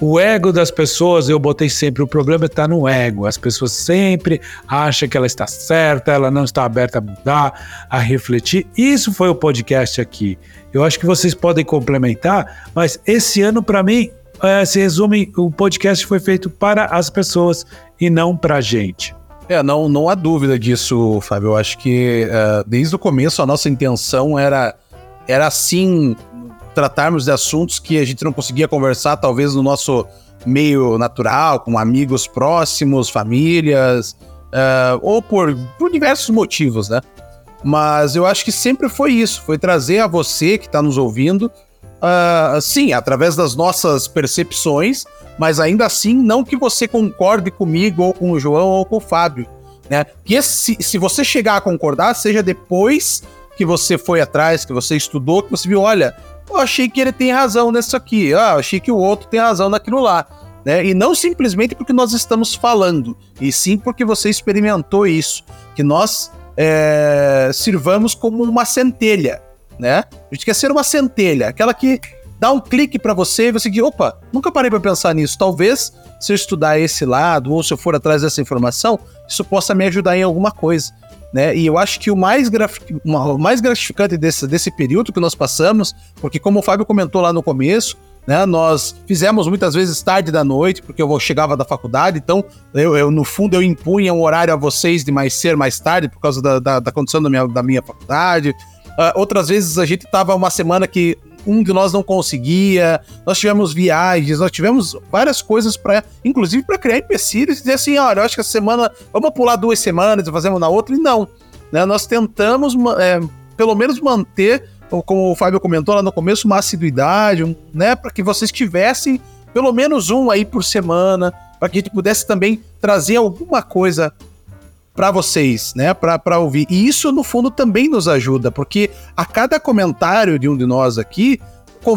O ego das pessoas, eu botei sempre, o problema está no ego. As pessoas sempre acham que ela está certa, ela não está aberta a mudar, a refletir. Isso foi o podcast aqui. Eu acho que vocês podem complementar, mas esse ano, para mim, é, se resume: o podcast foi feito para as pessoas e não para a gente. É, não, não há dúvida disso, Fábio. Eu acho que uh, desde o começo a nossa intenção era era assim tratarmos de assuntos que a gente não conseguia conversar, talvez no nosso meio natural, com amigos próximos, famílias, uh, ou por, por diversos motivos, né? Mas eu acho que sempre foi isso, foi trazer a você que está nos ouvindo, uh, sim, através das nossas percepções, mas ainda assim não que você concorde comigo, ou com o João, ou com o Fábio, né? Porque se, se você chegar a concordar, seja depois que você foi atrás, que você estudou, que você viu, olha, eu achei que ele tem razão nisso aqui, ah, eu achei que o outro tem razão naquilo lá. Né? E não simplesmente porque nós estamos falando, e sim porque você experimentou isso, que nós é, sirvamos como uma centelha, né? A gente quer ser uma centelha, aquela que dá um clique para você e você diz, opa, nunca parei para pensar nisso. Talvez se eu estudar esse lado ou se eu for atrás dessa informação, isso possa me ajudar em alguma coisa. Né? E eu acho que o mais, o mais gratificante desse, desse período que nós passamos, porque como o Fábio comentou lá no começo, né, nós fizemos muitas vezes tarde da noite, porque eu chegava da faculdade, então eu, eu no fundo eu impunha um horário a vocês de mais ser mais tarde por causa da, da, da condição da minha, da minha faculdade. Uh, outras vezes a gente tava uma semana que um de nós não conseguia, nós tivemos viagens, nós tivemos várias coisas para, inclusive para criar empecilhos e dizer assim, olha, eu acho que essa semana, vamos pular duas semanas e fazemos na outra, e não. Né? Nós tentamos, é, pelo menos, manter, como o Fábio comentou lá no começo, uma assiduidade, né, para que vocês tivessem pelo menos um aí por semana, para que a gente pudesse também trazer alguma coisa para vocês, né, para ouvir. E isso no fundo também nos ajuda, porque a cada comentário de um de nós aqui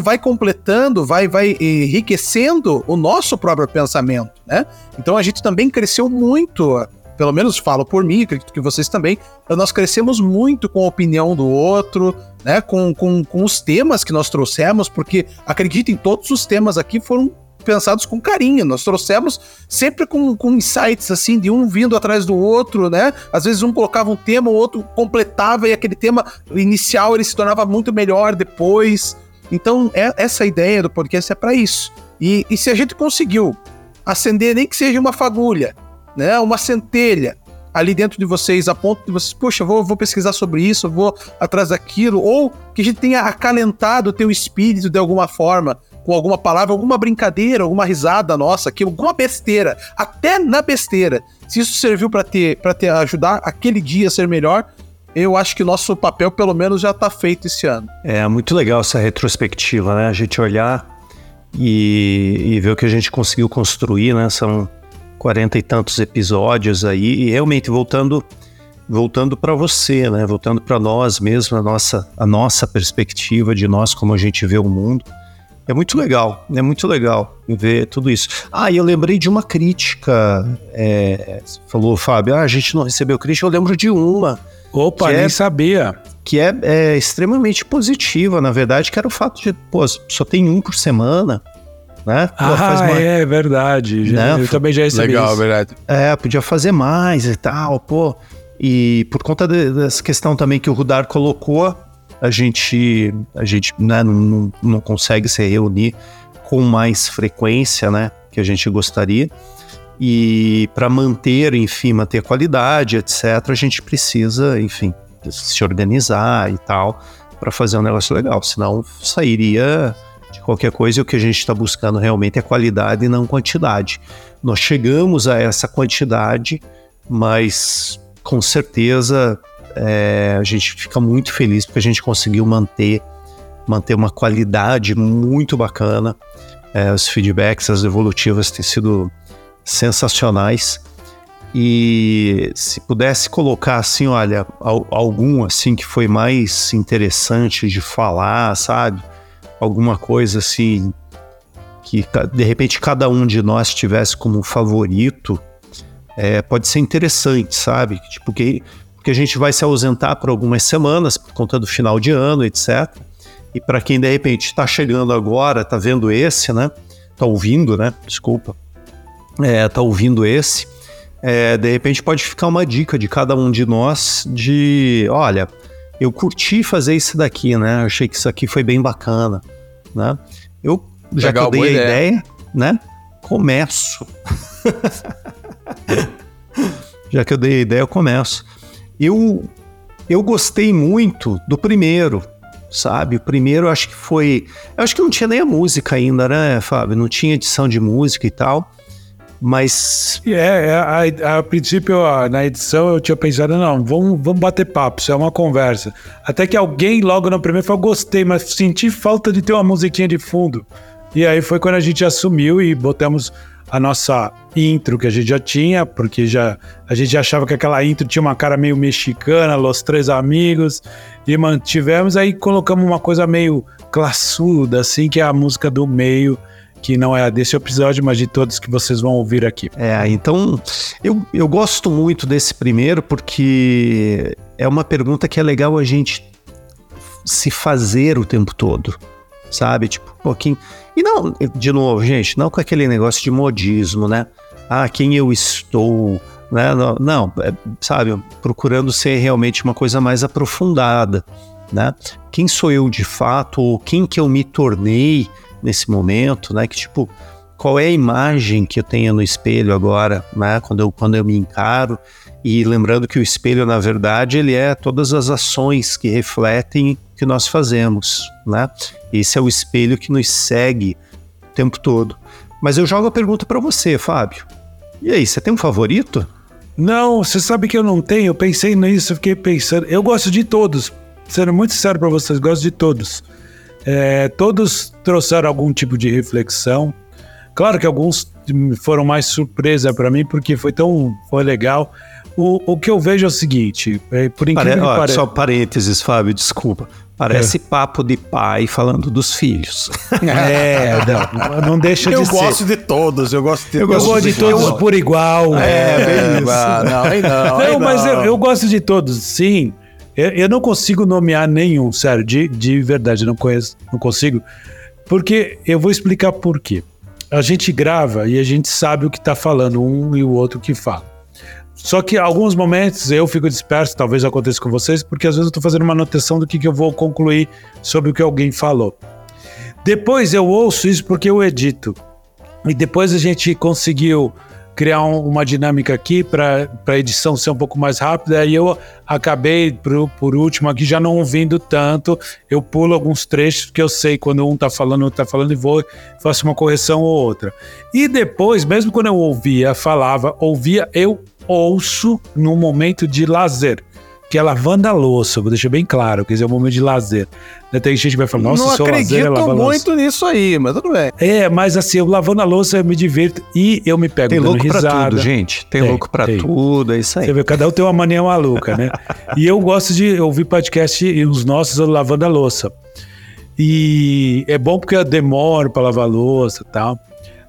vai completando, vai vai enriquecendo o nosso próprio pensamento, né? Então a gente também cresceu muito, pelo menos falo por mim, acredito que vocês também, nós crescemos muito com a opinião do outro, né, com, com, com os temas que nós trouxemos, porque acreditem, todos os temas aqui foram pensados com carinho. Nós trouxemos sempre com, com insights assim, de um vindo atrás do outro, né? Às vezes um colocava um tema, o outro completava e aquele tema inicial ele se tornava muito melhor depois. Então, é, essa ideia do podcast é para isso. E, e se a gente conseguiu acender nem que seja uma fagulha, né? Uma centelha ali dentro de vocês, a ponto de vocês, poxa, vou, vou pesquisar sobre isso, vou atrás daquilo, ou que a gente tenha acalentado o teu espírito de alguma forma, com alguma palavra, alguma brincadeira, alguma risada nossa, que alguma besteira, até na besteira. Se isso serviu para ter para ter ajudar aquele dia a ser melhor, eu acho que nosso papel pelo menos já está feito esse ano. É muito legal essa retrospectiva, né? A gente olhar e, e ver o que a gente conseguiu construir, né? São quarenta e tantos episódios aí e realmente voltando voltando para você, né? Voltando para nós mesmo, a nossa a nossa perspectiva de nós como a gente vê o mundo. É muito legal, é muito legal ver tudo isso. Ah, e eu lembrei de uma crítica. É, falou, Fábio, ah, a gente não recebeu crítica, eu lembro de uma. Opa, nem é, sabia. Que é, é, extremamente positiva, na verdade, que era o fato de, pô, só tem um por semana. Né? Pô, ah, uma... é verdade. Né? Eu também já recebi Legal, isso. verdade. É, podia fazer mais e tal, pô. E por conta de, dessa questão também que o Rudar colocou, a gente, a gente né, não, não consegue se reunir com mais frequência, né, que a gente gostaria. E para manter, enfim, manter qualidade, etc., a gente precisa, enfim, se organizar e tal, para fazer um negócio legal. Senão sairia de qualquer coisa e o que a gente está buscando realmente é qualidade e não quantidade. Nós chegamos a essa quantidade, mas com certeza é, a gente fica muito feliz porque a gente conseguiu manter, manter uma qualidade muito bacana. É, os feedbacks, as evolutivas têm sido sensacionais. E se pudesse colocar assim, olha, algum assim que foi mais interessante de falar, sabe? Alguma coisa assim que de repente cada um de nós tivesse como favorito, é, pode ser interessante, sabe? Tipo, que porque a gente vai se ausentar por algumas semanas por conta do final de ano, etc. E para quem de repente está chegando agora, está vendo esse, né? Está ouvindo, né? Desculpa. É, tá ouvindo esse. É, de repente pode ficar uma dica de cada um de nós de, olha, eu curti fazer isso daqui, né? Achei que isso aqui foi bem bacana, né? Eu já Legal, que eu dei a ideia. ideia, né? Começo. já que eu dei a ideia, eu começo. Eu, eu gostei muito do primeiro, sabe? O primeiro acho que foi. Acho que não tinha nem a música ainda, né, Fábio? Não tinha edição de música e tal. Mas. É, é a, a, princípio, na edição eu tinha pensado, não, vamos, vamos bater papo, isso é uma conversa. Até que alguém logo no primeiro falou, gostei, mas senti falta de ter uma musiquinha de fundo. E aí foi quando a gente assumiu e botamos a nossa intro que a gente já tinha, porque já a gente achava que aquela intro tinha uma cara meio mexicana, Los Três Amigos, e mantivemos, aí colocamos uma coisa meio classuda, assim, que é a música do meio, que não é desse episódio, mas de todos que vocês vão ouvir aqui. É, então eu, eu gosto muito desse primeiro porque é uma pergunta que é legal a gente se fazer o tempo todo, sabe? Tipo, um pouquinho. E não, de novo, gente, não com aquele negócio de modismo, né? Ah, quem eu estou, né? Não, não é, sabe? Procurando ser realmente uma coisa mais aprofundada, né? Quem sou eu de fato, ou quem que eu me tornei nesse momento, né? Que tipo, qual é a imagem que eu tenho no espelho agora, né? Quando eu, quando eu me encaro. E lembrando que o espelho, na verdade, ele é todas as ações que refletem que nós fazemos, né? Esse é o espelho que nos segue o tempo todo. Mas eu jogo a pergunta para você, Fábio. E aí, você tem um favorito? Não, você sabe que eu não tenho. Eu pensei nisso, eu fiquei pensando. Eu gosto de todos. Sendo muito sério para vocês, gosto de todos. É, todos trouxeram algum tipo de reflexão. Claro que alguns foram mais surpresa para mim, porque foi tão foi legal. O, o que eu vejo é o seguinte, é, por incrível Pare, que pareça... Só parênteses, Fábio, desculpa. Parece é. papo de pai falando dos filhos. É, não, não deixa eu de ser. Eu gosto de todos, eu gosto de Eu gosto de, de todos eu... por igual. É, é bem isso. Não, aí não, aí não, mas eu, eu, gosto de todos, sim. Eu, eu, não consigo nomear nenhum, sério, de, de verdade, não conheço, não consigo. Porque eu vou explicar por quê. A gente grava e a gente sabe o que está falando, um e o outro que fala. Só que alguns momentos eu fico disperso, talvez aconteça com vocês, porque às vezes eu estou fazendo uma anotação do que, que eu vou concluir sobre o que alguém falou. Depois eu ouço isso porque eu edito. E depois a gente conseguiu criar um, uma dinâmica aqui para a edição ser um pouco mais rápida. E eu acabei, por, por último, aqui já não ouvindo tanto. Eu pulo alguns trechos que eu sei quando um está falando, outro está falando, e vou faço uma correção ou outra. E depois, mesmo quando eu ouvia, falava, ouvia, eu ouço no momento de lazer que é lavando a louça, vou deixar bem claro, quer dizer, é um momento de lazer. Né, tem gente que vai falar, nossa, não seu lazer é lavar muito nisso aí, mas tudo bem. É, mas assim, eu lavando a louça eu me divirto e eu me pego tem dando louco risada. pra tudo, gente. Tem, tem louco pra tem. tudo, é isso aí. Você vê, cada um tem uma mania maluca, né? e eu gosto de ouvir podcast e os nossos lavando a louça. E é bom porque eu demoro pra lavar a louça e tal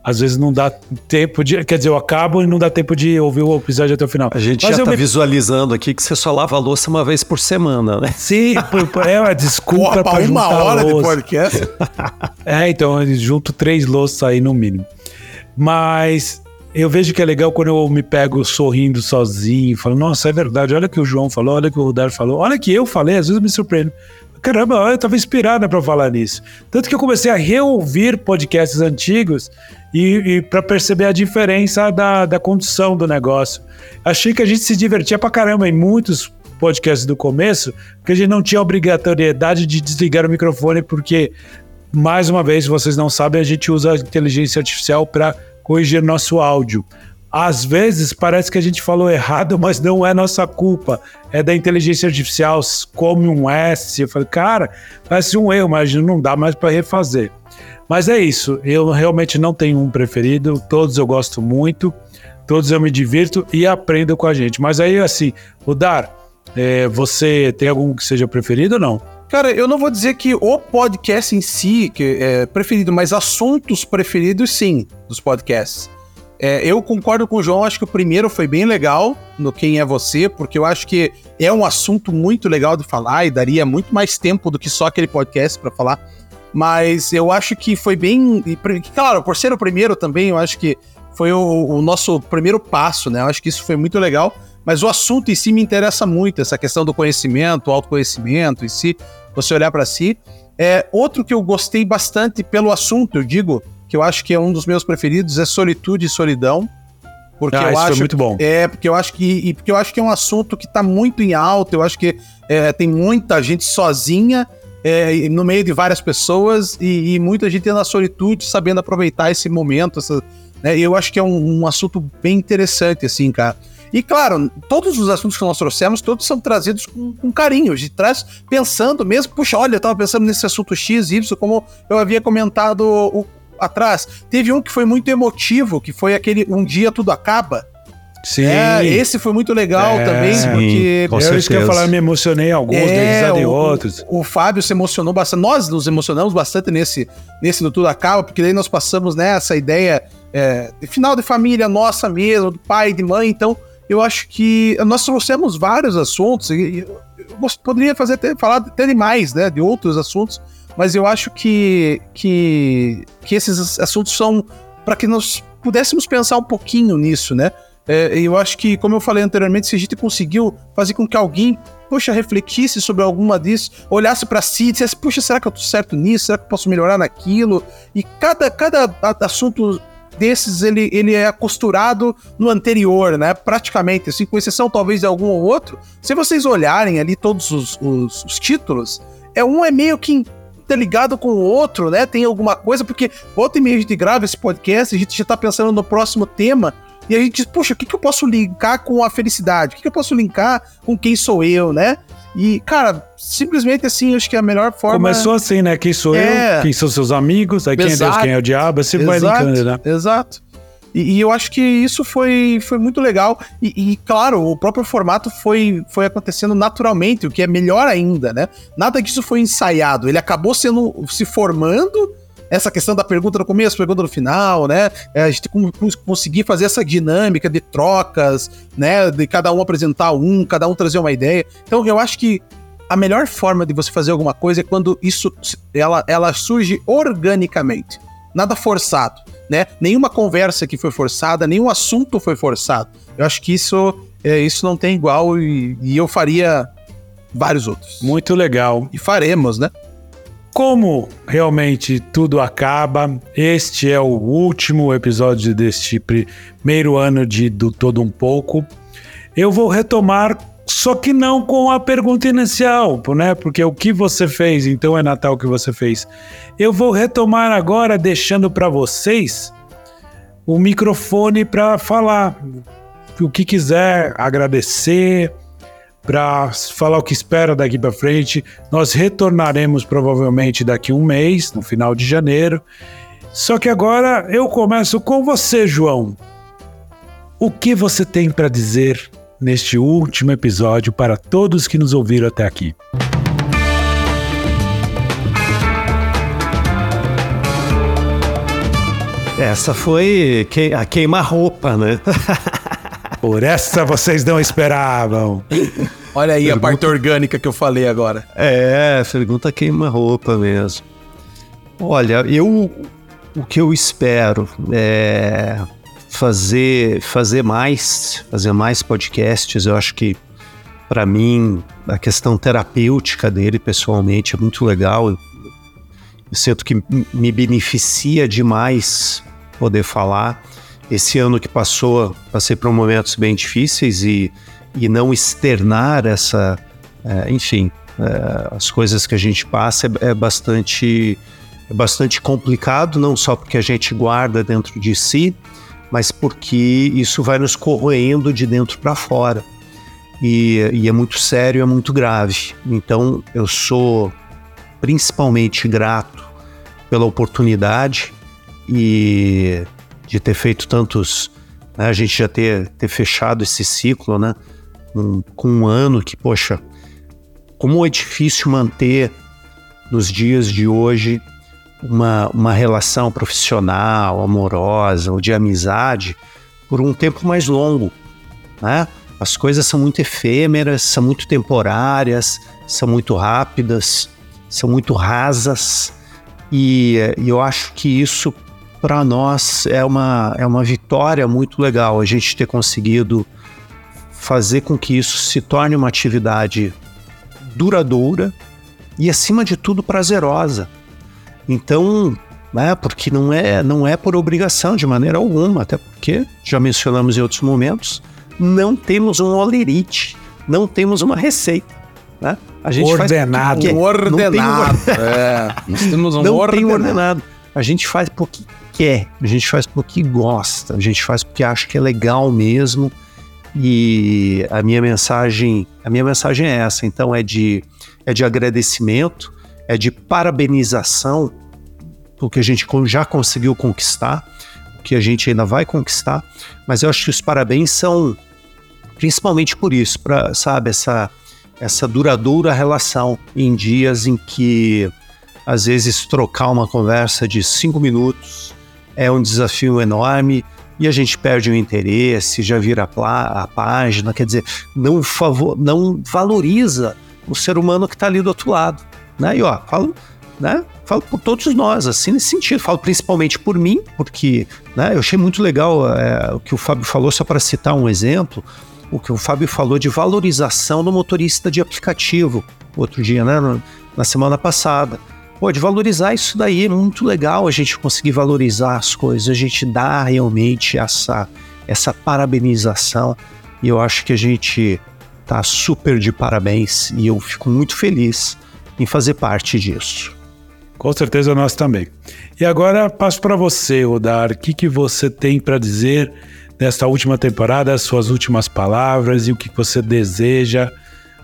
às vezes não dá tempo de. Quer dizer, eu acabo e não dá tempo de ouvir o episódio até o final. A gente Mas já tá me... visualizando aqui que você só lava a louça uma vez por semana, né? Sim, é uma desculpa para uma hora de podcast. é, então eu junto três louças aí no mínimo. Mas eu vejo que é legal quando eu me pego sorrindo sozinho, falo, nossa, é verdade, olha o que o João falou, olha o que o Rudar falou, olha o que eu falei, às vezes eu me surpreendo caramba, eu estava inspirada para falar nisso. Tanto que eu comecei a reouvir podcasts antigos e, e para perceber a diferença da, da condição do negócio. Achei que a gente se divertia pra caramba em muitos podcasts do começo, porque a gente não tinha obrigatoriedade de desligar o microfone, porque, mais uma vez, vocês não sabem, a gente usa a inteligência artificial para corrigir nosso áudio. Às vezes parece que a gente falou errado, mas não é nossa culpa. É da inteligência artificial, come um S. Eu falei, cara, parece um erro, mas não dá mais para refazer. Mas é isso, eu realmente não tenho um preferido, todos eu gosto muito, todos eu me divirto e aprendo com a gente. Mas aí, assim, o Dar, é, você tem algum que seja preferido ou não? Cara, eu não vou dizer que o podcast em si que é preferido, mas assuntos preferidos sim, dos podcasts. É, eu concordo com o João, acho que o primeiro foi bem legal no Quem é Você, porque eu acho que é um assunto muito legal de falar e daria muito mais tempo do que só aquele podcast para falar. Mas eu acho que foi bem. Claro, por ser o primeiro também, eu acho que foi o, o nosso primeiro passo, né? Eu acho que isso foi muito legal. Mas o assunto em si me interessa muito, essa questão do conhecimento, autoconhecimento em si, você olhar para si. É, outro que eu gostei bastante pelo assunto, eu digo, que eu acho que é um dos meus preferidos, é Solitude e Solidão. Porque ah, eu acho muito bom. É, porque eu acho que e porque eu acho que é um assunto que está muito em alta, eu acho que é, tem muita gente sozinha é, no meio de várias pessoas e, e, muita gente na solitude sabendo aproveitar esse momento, essa, né? Eu acho que é um, um assunto bem interessante, assim, cara. E claro, todos os assuntos que nós trouxemos, todos são trazidos com, com carinho. Gente traz pensando mesmo, puxa, olha, eu tava pensando nesse assunto X, Y, como eu havia comentado o, atrás. Teve um que foi muito emotivo, que foi aquele Um Dia Tudo Acaba. Sim. É, esse foi muito legal é, também, sim, porque. Com eu isso que eu falar, me emocionei alguns, é, deles outros. O, o Fábio se emocionou bastante. Nós nos emocionamos bastante nesse, nesse do Tudo Acaba, porque daí nós passamos nessa né, ideia é, de final de família nossa mesmo, do pai, de mãe. Então, eu acho que nós trouxemos vários assuntos, e eu poderia fazer até, falar até de mais, né? De outros assuntos, mas eu acho que, que, que esses assuntos são para que nós pudéssemos pensar um pouquinho nisso, né? É, eu acho que, como eu falei anteriormente, se a gente conseguiu fazer com que alguém, poxa, refletisse sobre alguma disso, olhasse para si e dissesse, poxa, será que eu tô certo nisso? Será que eu posso melhorar naquilo? E cada, cada assunto desses, ele, ele é costurado no anterior, né? Praticamente, assim, com exceção talvez de algum ou outro. Se vocês olharem ali todos os, os, os títulos, é um é meio que interligado com o outro, né? Tem alguma coisa, porque volta e meia a gente grava esse podcast, a gente já tá pensando no próximo tema, e a gente diz, poxa, o que, que eu posso linkar com a felicidade? O que, que eu posso linkar com quem sou eu, né? E, cara, simplesmente assim, acho que é a melhor forma. Começou assim, né? Quem sou é... eu, quem são seus amigos, aí quem é Deus, quem é o diabo, assim vai linkando, né? Exato. E, e, eu acho que isso foi, foi muito legal. E, e, claro, o próprio formato foi, foi acontecendo naturalmente, o que é melhor ainda, né? Nada disso foi ensaiado. Ele acabou sendo se formando essa questão da pergunta no começo, pergunta no final, né? É, a gente conseguir fazer essa dinâmica de trocas, né? De cada um apresentar um, cada um trazer uma ideia. Então eu acho que a melhor forma de você fazer alguma coisa é quando isso ela, ela surge organicamente, nada forçado, né? Nenhuma conversa que foi forçada, nenhum assunto foi forçado. Eu acho que isso é, isso não tem igual e, e eu faria vários outros. Muito legal. E faremos, né? Como realmente tudo acaba, este é o último episódio deste primeiro ano de do Todo Um Pouco. Eu vou retomar, só que não com a pergunta inicial, né? Porque o que você fez, então é Natal que você fez. Eu vou retomar agora, deixando para vocês o microfone para falar o que quiser, agradecer, para falar o que espera daqui para frente. Nós retornaremos provavelmente daqui um mês, no final de janeiro. Só que agora eu começo com você, João. O que você tem para dizer neste último episódio para todos que nos ouviram até aqui? Essa foi a queima-roupa, né? Por essa vocês não esperavam. Olha aí pergunta... a parte orgânica que eu falei agora. É, pergunta queima-roupa mesmo. Olha, eu o que eu espero é fazer fazer mais, fazer mais podcasts. Eu acho que para mim a questão terapêutica dele pessoalmente é muito legal. Eu, eu sinto que me beneficia demais poder falar. Esse ano que passou, passei por momentos bem difíceis e, e não externar essa, é, enfim, é, as coisas que a gente passa é, é, bastante, é bastante complicado, não só porque a gente guarda dentro de si, mas porque isso vai nos corroendo de dentro para fora. E, e é muito sério, é muito grave. Então eu sou principalmente grato pela oportunidade e de ter feito tantos. Né, a gente já ter, ter fechado esse ciclo, né? Um, com um ano que, poxa, como é difícil manter nos dias de hoje uma, uma relação profissional, amorosa ou de amizade por um tempo mais longo, né? As coisas são muito efêmeras, são muito temporárias, são muito rápidas, são muito rasas e, e eu acho que isso para nós é uma, é uma vitória muito legal a gente ter conseguido fazer com que isso se torne uma atividade duradoura e, acima de tudo, prazerosa. Então, né, porque não é, não é por obrigação de maneira alguma, até porque, já mencionamos em outros momentos, não temos um olerite, não temos uma receita. Né? A gente ordenado. Faz um ordenado. Não tem, é, nós temos um não ordenado. Tem ordenado. A gente faz porque quer, a gente faz porque gosta, a gente faz porque acha que é legal mesmo. E a minha mensagem, a minha mensagem é essa, então é de é de agradecimento, é de parabenização o que a gente já conseguiu conquistar, o que a gente ainda vai conquistar, mas eu acho que os parabéns são principalmente por isso, para sabe essa essa duradoura relação em dias em que às vezes trocar uma conversa de cinco minutos é um desafio enorme e a gente perde o interesse, já vira a, a página, quer dizer, não, favor, não valoriza o ser humano que está ali do outro lado. Né? E ó, falo, né? Falo por todos nós, assim, nesse sentido. Falo principalmente por mim, porque né, eu achei muito legal é, o que o Fábio falou, só para citar um exemplo, o que o Fábio falou de valorização do motorista de aplicativo, outro dia, né? Na semana passada. Pô, de valorizar isso daí, é muito legal a gente conseguir valorizar as coisas, a gente dar realmente essa, essa parabenização. E eu acho que a gente tá super de parabéns e eu fico muito feliz em fazer parte disso. Com certeza nós também. E agora passo para você, Odar. O que, que você tem para dizer nesta última temporada, as suas últimas palavras e o que você deseja,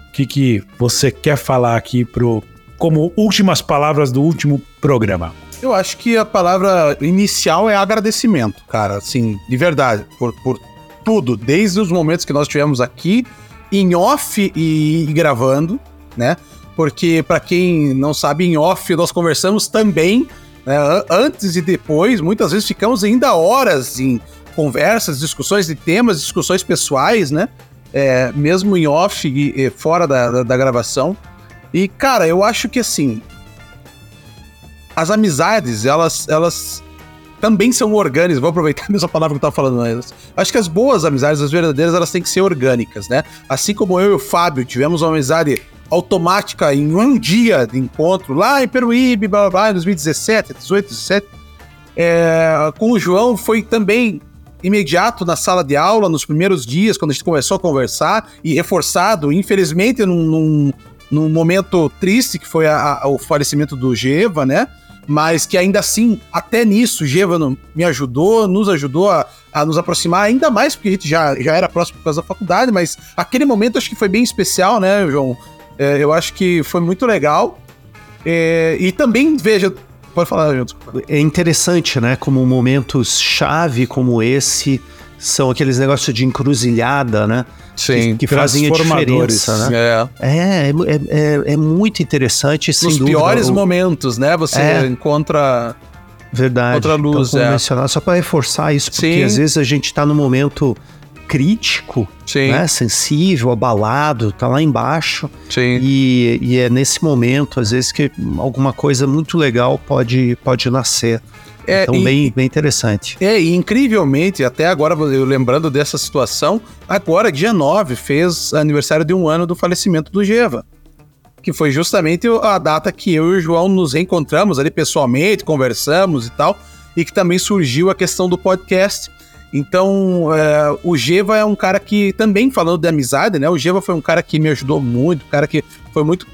o que, que você quer falar aqui pro, como últimas palavras do último programa? Eu acho que a palavra inicial é agradecimento, cara, assim, de verdade, por, por tudo, desde os momentos que nós tivemos aqui, em off e, e gravando, né? Porque, para quem não sabe, em off nós conversamos também, né, antes e depois, muitas vezes ficamos ainda horas em conversas, discussões de temas, discussões pessoais, né? É, mesmo em off e, e fora da, da, da gravação. E, cara, eu acho que assim. As amizades, elas, elas também são orgânicas. Vou aproveitar a mesma palavra que eu tava falando antes. Acho que as boas amizades, as verdadeiras, elas têm que ser orgânicas, né? Assim como eu e o Fábio tivemos uma amizade automática em um dia de encontro lá em Peruíbe, blá blá blá, em 2017, 18, 17. É, com o João foi também imediato na sala de aula, nos primeiros dias, quando a gente começou a conversar, e reforçado, infelizmente, num, num momento triste, que foi a, a, o falecimento do Geva, né? Mas que ainda assim, até nisso, Geva me ajudou, nos ajudou a, a, nos aproximar ainda mais, porque a gente já, já era próximo por causa da faculdade, mas aquele momento acho que foi bem especial, né, João? É, eu acho que foi muito legal. É, e também, veja, pode falar, João. É interessante, né? Como momentos chave como esse são aqueles negócios de encruzilhada, né? Sim, que, que fazem a diferença, né? É. É, é, é, é muito interessante, sem Nos dúvida. piores o... momentos, né? Você é. encontra... Verdade. Outra luz, então, é. mencionar, só para reforçar isso, porque Sim. às vezes a gente está no momento crítico, né, sensível, abalado, tá lá embaixo. Sim. E, e é nesse momento, às vezes, que alguma coisa muito legal pode, pode nascer. É, então, e, bem, bem interessante. É, e incrivelmente, até agora, eu lembrando dessa situação, agora, dia 9, fez aniversário de um ano do falecimento do Geva. Que foi justamente a data que eu e o João nos encontramos ali pessoalmente, conversamos e tal, e que também surgiu a questão do podcast. Então, é, o Geva é um cara que, também falando de amizade, né? O Geva foi um cara que me ajudou muito, um cara que foi muito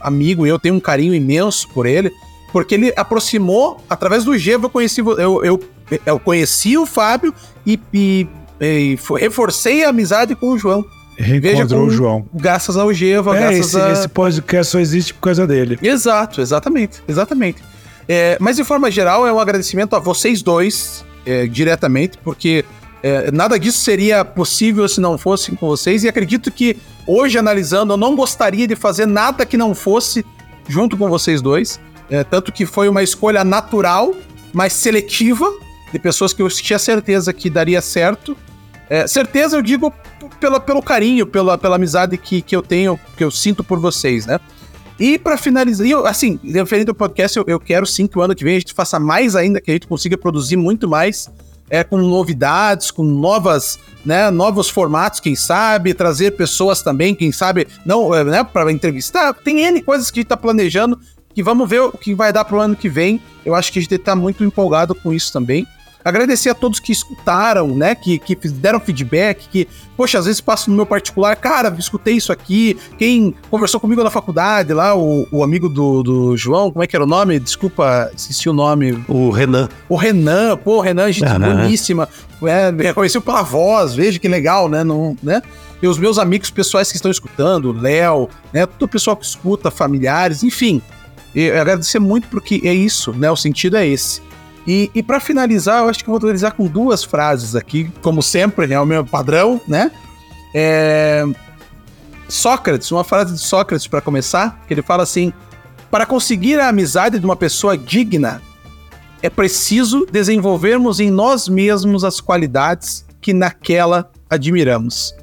amigo e eu tenho um carinho imenso por ele, porque ele aproximou, através do Geva eu conheci, eu, eu, eu conheci o Fábio e, e, e reforcei a amizade com o João. Reencontrou o João. Graças ao Geva, é, graças esse, a... esse podcast só existe por causa dele. Exato, exatamente, exatamente. É, mas de forma geral, é um agradecimento a vocês dois, é, diretamente, porque é, nada disso seria possível se não fosse com vocês. E acredito que hoje, analisando, eu não gostaria de fazer nada que não fosse junto com vocês dois. É, tanto que foi uma escolha natural, mas seletiva, de pessoas que eu tinha certeza que daria certo. É, certeza eu digo pela, pelo carinho, pela, pela amizade que, que eu tenho, que eu sinto por vocês, né? E para finalizar, eu, assim, referente ao podcast, eu, eu, quero sim que o ano que vem a gente faça mais ainda, que a gente consiga produzir muito mais, é, com novidades, com novas, né, novos formatos, quem sabe, trazer pessoas também, quem sabe, não, é, né, para entrevistar. Tem N coisas que a gente tá planejando, que vamos ver o que vai dar pro ano que vem. Eu acho que a gente tá muito empolgado com isso também. Agradecer a todos que escutaram, né? Que, que deram feedback, que, poxa, às vezes passo no meu particular, cara, escutei isso aqui. Quem conversou comigo na faculdade lá, o, o amigo do, do João, como é que era o nome? Desculpa, esqueci o nome. O Renan. O Renan, pô, Renan, gente ah, boníssima. É, reconheceu pela voz, veja que legal, né? Não, né? E os meus amigos pessoais que estão escutando, Léo, né? Todo o pessoal que escuta, familiares, enfim. E agradecer muito porque é isso, né? O sentido é esse. E, e para finalizar, eu acho que eu vou finalizar com duas frases aqui, como sempre, é o meu padrão, né? É... Sócrates, uma frase de Sócrates para começar, que ele fala assim: para conseguir a amizade de uma pessoa digna, é preciso desenvolvermos em nós mesmos as qualidades que naquela admiramos.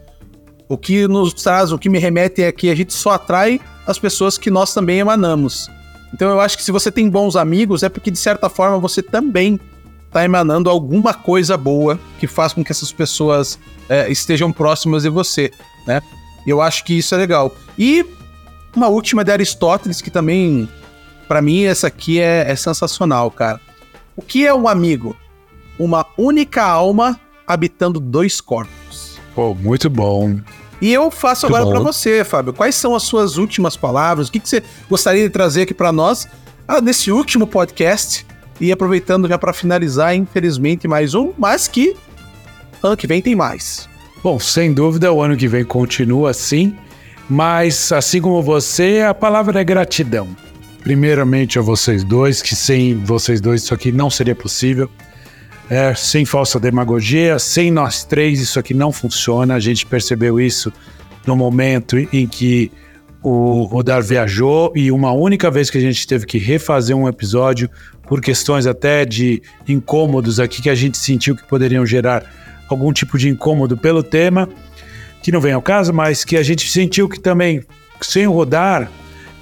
O que nos traz, o que me remete é que a gente só atrai as pessoas que nós também emanamos. Então eu acho que se você tem bons amigos, é porque de certa forma você também está emanando alguma coisa boa que faz com que essas pessoas é, estejam próximas de você, né? Eu acho que isso é legal. E uma última de Aristóteles que também, para mim, essa aqui é, é sensacional, cara. O que é um amigo? Uma única alma habitando dois corpos. Pô, muito bom. E eu faço muito agora para você, Fábio. Quais são as suas últimas palavras? O que, que você gostaria de trazer aqui para nós ah, nesse último podcast? E aproveitando já para finalizar, infelizmente, mais um, mas que ano que vem tem mais. Bom, sem dúvida, o ano que vem continua assim, mas assim como você, a palavra é gratidão. Primeiramente a vocês dois, que sem vocês dois isso aqui não seria possível. É, sem falsa demagogia, sem nós três isso aqui não funciona. A gente percebeu isso no momento em que o Rodar viajou e uma única vez que a gente teve que refazer um episódio por questões até de incômodos aqui que a gente sentiu que poderiam gerar algum tipo de incômodo pelo tema, que não vem ao caso, mas que a gente sentiu que também sem o Rodar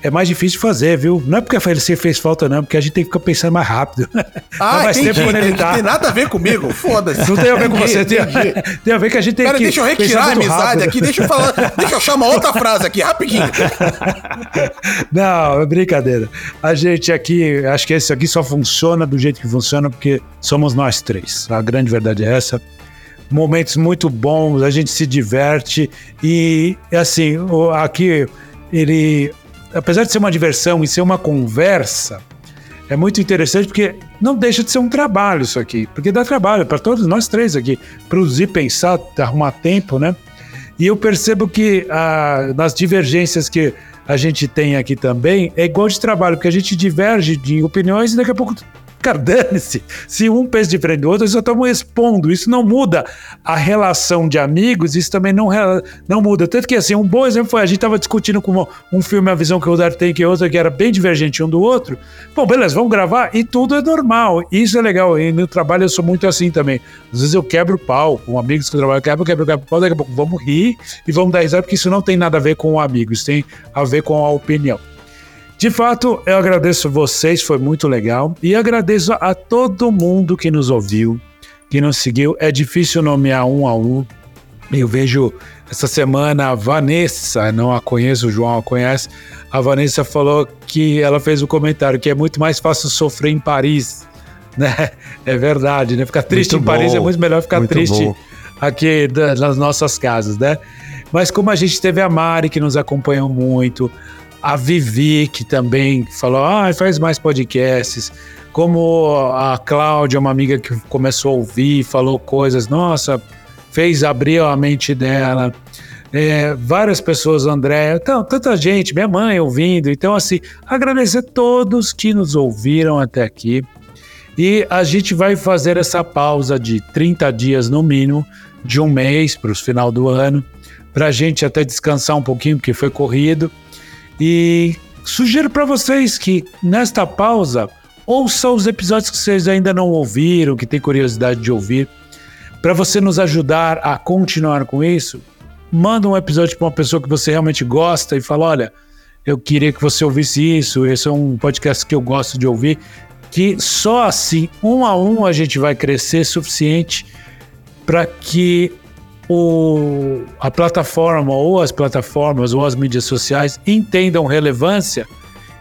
é mais difícil de fazer, viu? Não é porque a FLC fez falta, não, porque a gente tem que ficar pensando mais rápido. Ah, mais entendi, tempo tá. Não tem nada a ver comigo, foda-se. Não tem a ver com você, tem, tem, a ver que a gente tem Pera, que. Deixa eu retirar a amizade rápido. aqui, deixa eu falar, deixa eu achar uma outra frase aqui, rapidinho. Não, é brincadeira. A gente aqui, acho que esse aqui só funciona do jeito que funciona porque somos nós três. A grande verdade é essa momentos muito bons, a gente se diverte e assim, aqui ele apesar de ser uma diversão e ser uma conversa, é muito interessante porque não deixa de ser um trabalho isso aqui, porque dá trabalho para todos nós três aqui, produzir, pensar, arrumar tempo, né? E eu percebo que ah, nas divergências que a gente tem aqui também é igual de trabalho, porque a gente diverge de opiniões e daqui a pouco Cara, dane-se. Se um pensa diferente do outro, eles só estão expondo. Isso não muda a relação de amigos, isso também não, não muda. Tanto que, assim, um bom exemplo foi a gente estava discutindo com um filme, a visão que o Dar tem, que outra, que era bem divergente um do outro. Bom, beleza, vamos gravar e tudo é normal. Isso é legal. E no trabalho eu sou muito assim também. Às vezes eu quebro o pau com amigos que eu trabalho, quebro, quebro, quebro o pau, daqui a pouco vamos rir e vamos dar risada, porque isso não tem nada a ver com o amigo, isso tem a ver com a opinião. De fato, eu agradeço vocês, foi muito legal. E agradeço a todo mundo que nos ouviu, que nos seguiu. É difícil nomear um a um. Eu vejo essa semana a Vanessa, não a conheço, o João a conhece. A Vanessa falou que ela fez um comentário que é muito mais fácil sofrer em Paris. Né? É verdade, né? Ficar triste muito em bom, Paris é muito melhor ficar muito triste bom. aqui nas nossas casas, né? Mas como a gente teve a Mari que nos acompanhou muito, a Vivi, que também falou, ah, faz mais podcasts, como a Cláudia, uma amiga que começou a ouvir, falou coisas, nossa, fez abrir a mente dela. É, várias pessoas, André, então, tanta gente, minha mãe ouvindo. Então, assim, agradecer a todos que nos ouviram até aqui. E a gente vai fazer essa pausa de 30 dias no mínimo, de um mês para o final do ano, para a gente até descansar um pouquinho, porque foi corrido. E sugiro para vocês que nesta pausa ouçam os episódios que vocês ainda não ouviram, que tem curiosidade de ouvir. Para você nos ajudar a continuar com isso, manda um episódio para uma pessoa que você realmente gosta e fala: olha, eu queria que você ouvisse isso. Esse é um podcast que eu gosto de ouvir. Que só assim, um a um, a gente vai crescer suficiente para que o, a plataforma ou as plataformas ou as mídias sociais entendam relevância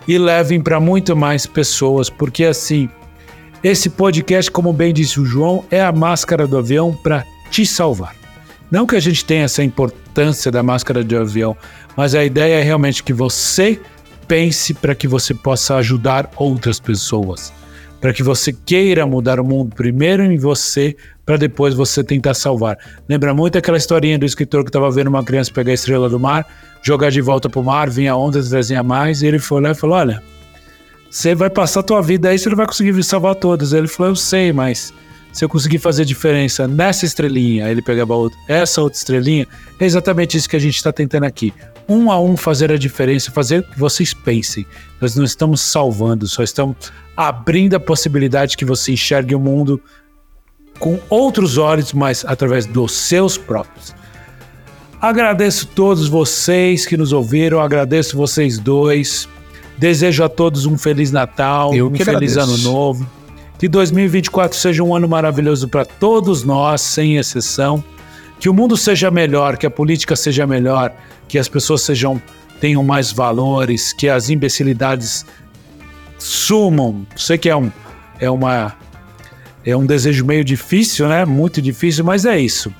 e levem para muito mais pessoas, porque assim, esse podcast, como bem disse o João, é a máscara do avião para te salvar. Não que a gente tenha essa importância da máscara do avião, mas a ideia é realmente que você pense para que você possa ajudar outras pessoas para que você queira mudar o mundo primeiro em você, para depois você tentar salvar. Lembra muito aquela historinha do escritor que estava vendo uma criança pegar a estrela do mar, jogar de volta para o mar, vinha onda, trazia mais, e ele foi lá e falou: Olha, você vai passar a tua vida aí, você não vai conseguir salvar todas. Ele falou, eu sei, mas se eu conseguir fazer diferença nessa estrelinha, ele pegava outra, essa outra estrelinha, é exatamente isso que a gente está tentando aqui. Um a um fazer a diferença, fazer que vocês pensem. Nós não estamos salvando, só estamos abrindo a possibilidade que você enxergue o mundo com outros olhos, mas através dos seus próprios. Agradeço todos vocês que nos ouviram, agradeço vocês dois. Desejo a todos um feliz Natal, Eu um feliz agradeço. ano novo. Que 2024 seja um ano maravilhoso para todos nós, sem exceção. Que o mundo seja melhor, que a política seja melhor, que as pessoas sejam tenham mais valores, que as imbecilidades sumam. Sei que é um é uma é um desejo meio difícil, né? Muito difícil, mas é isso.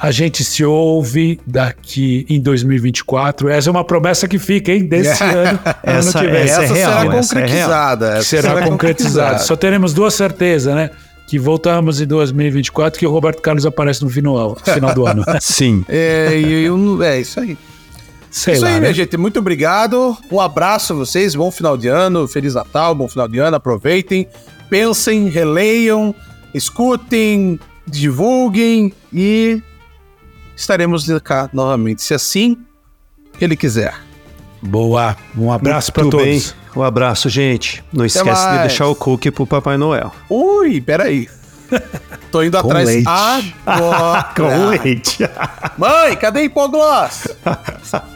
A gente se ouve daqui em 2024. Essa é uma promessa que fica, hein? Desse ano, Essa- ano que vem. essa é Essa real, será essa é concretizada. Que essa será concretizado. concretizada. Só teremos duas certezas, né? Que voltamos em 2024 que o Roberto Carlos aparece no final, final do ano. Sim. É, eu, não- é isso aí. Sei isso lá, aí, né? minha gente. Muito obrigado. Um abraço a vocês. Bom final de ano. Feliz Natal. Bom final de ano. Aproveitem. Pensem, releiam, escutem, divulguem e estaremos cá novamente, se assim ele quiser. Boa. Um abraço para todos. bem. Um abraço, gente. Não esquece de mais. deixar o cookie pro Papai Noel. Ui, peraí. Tô indo Com atrás leite. agora. leite. Mãe, cadê hipogloss?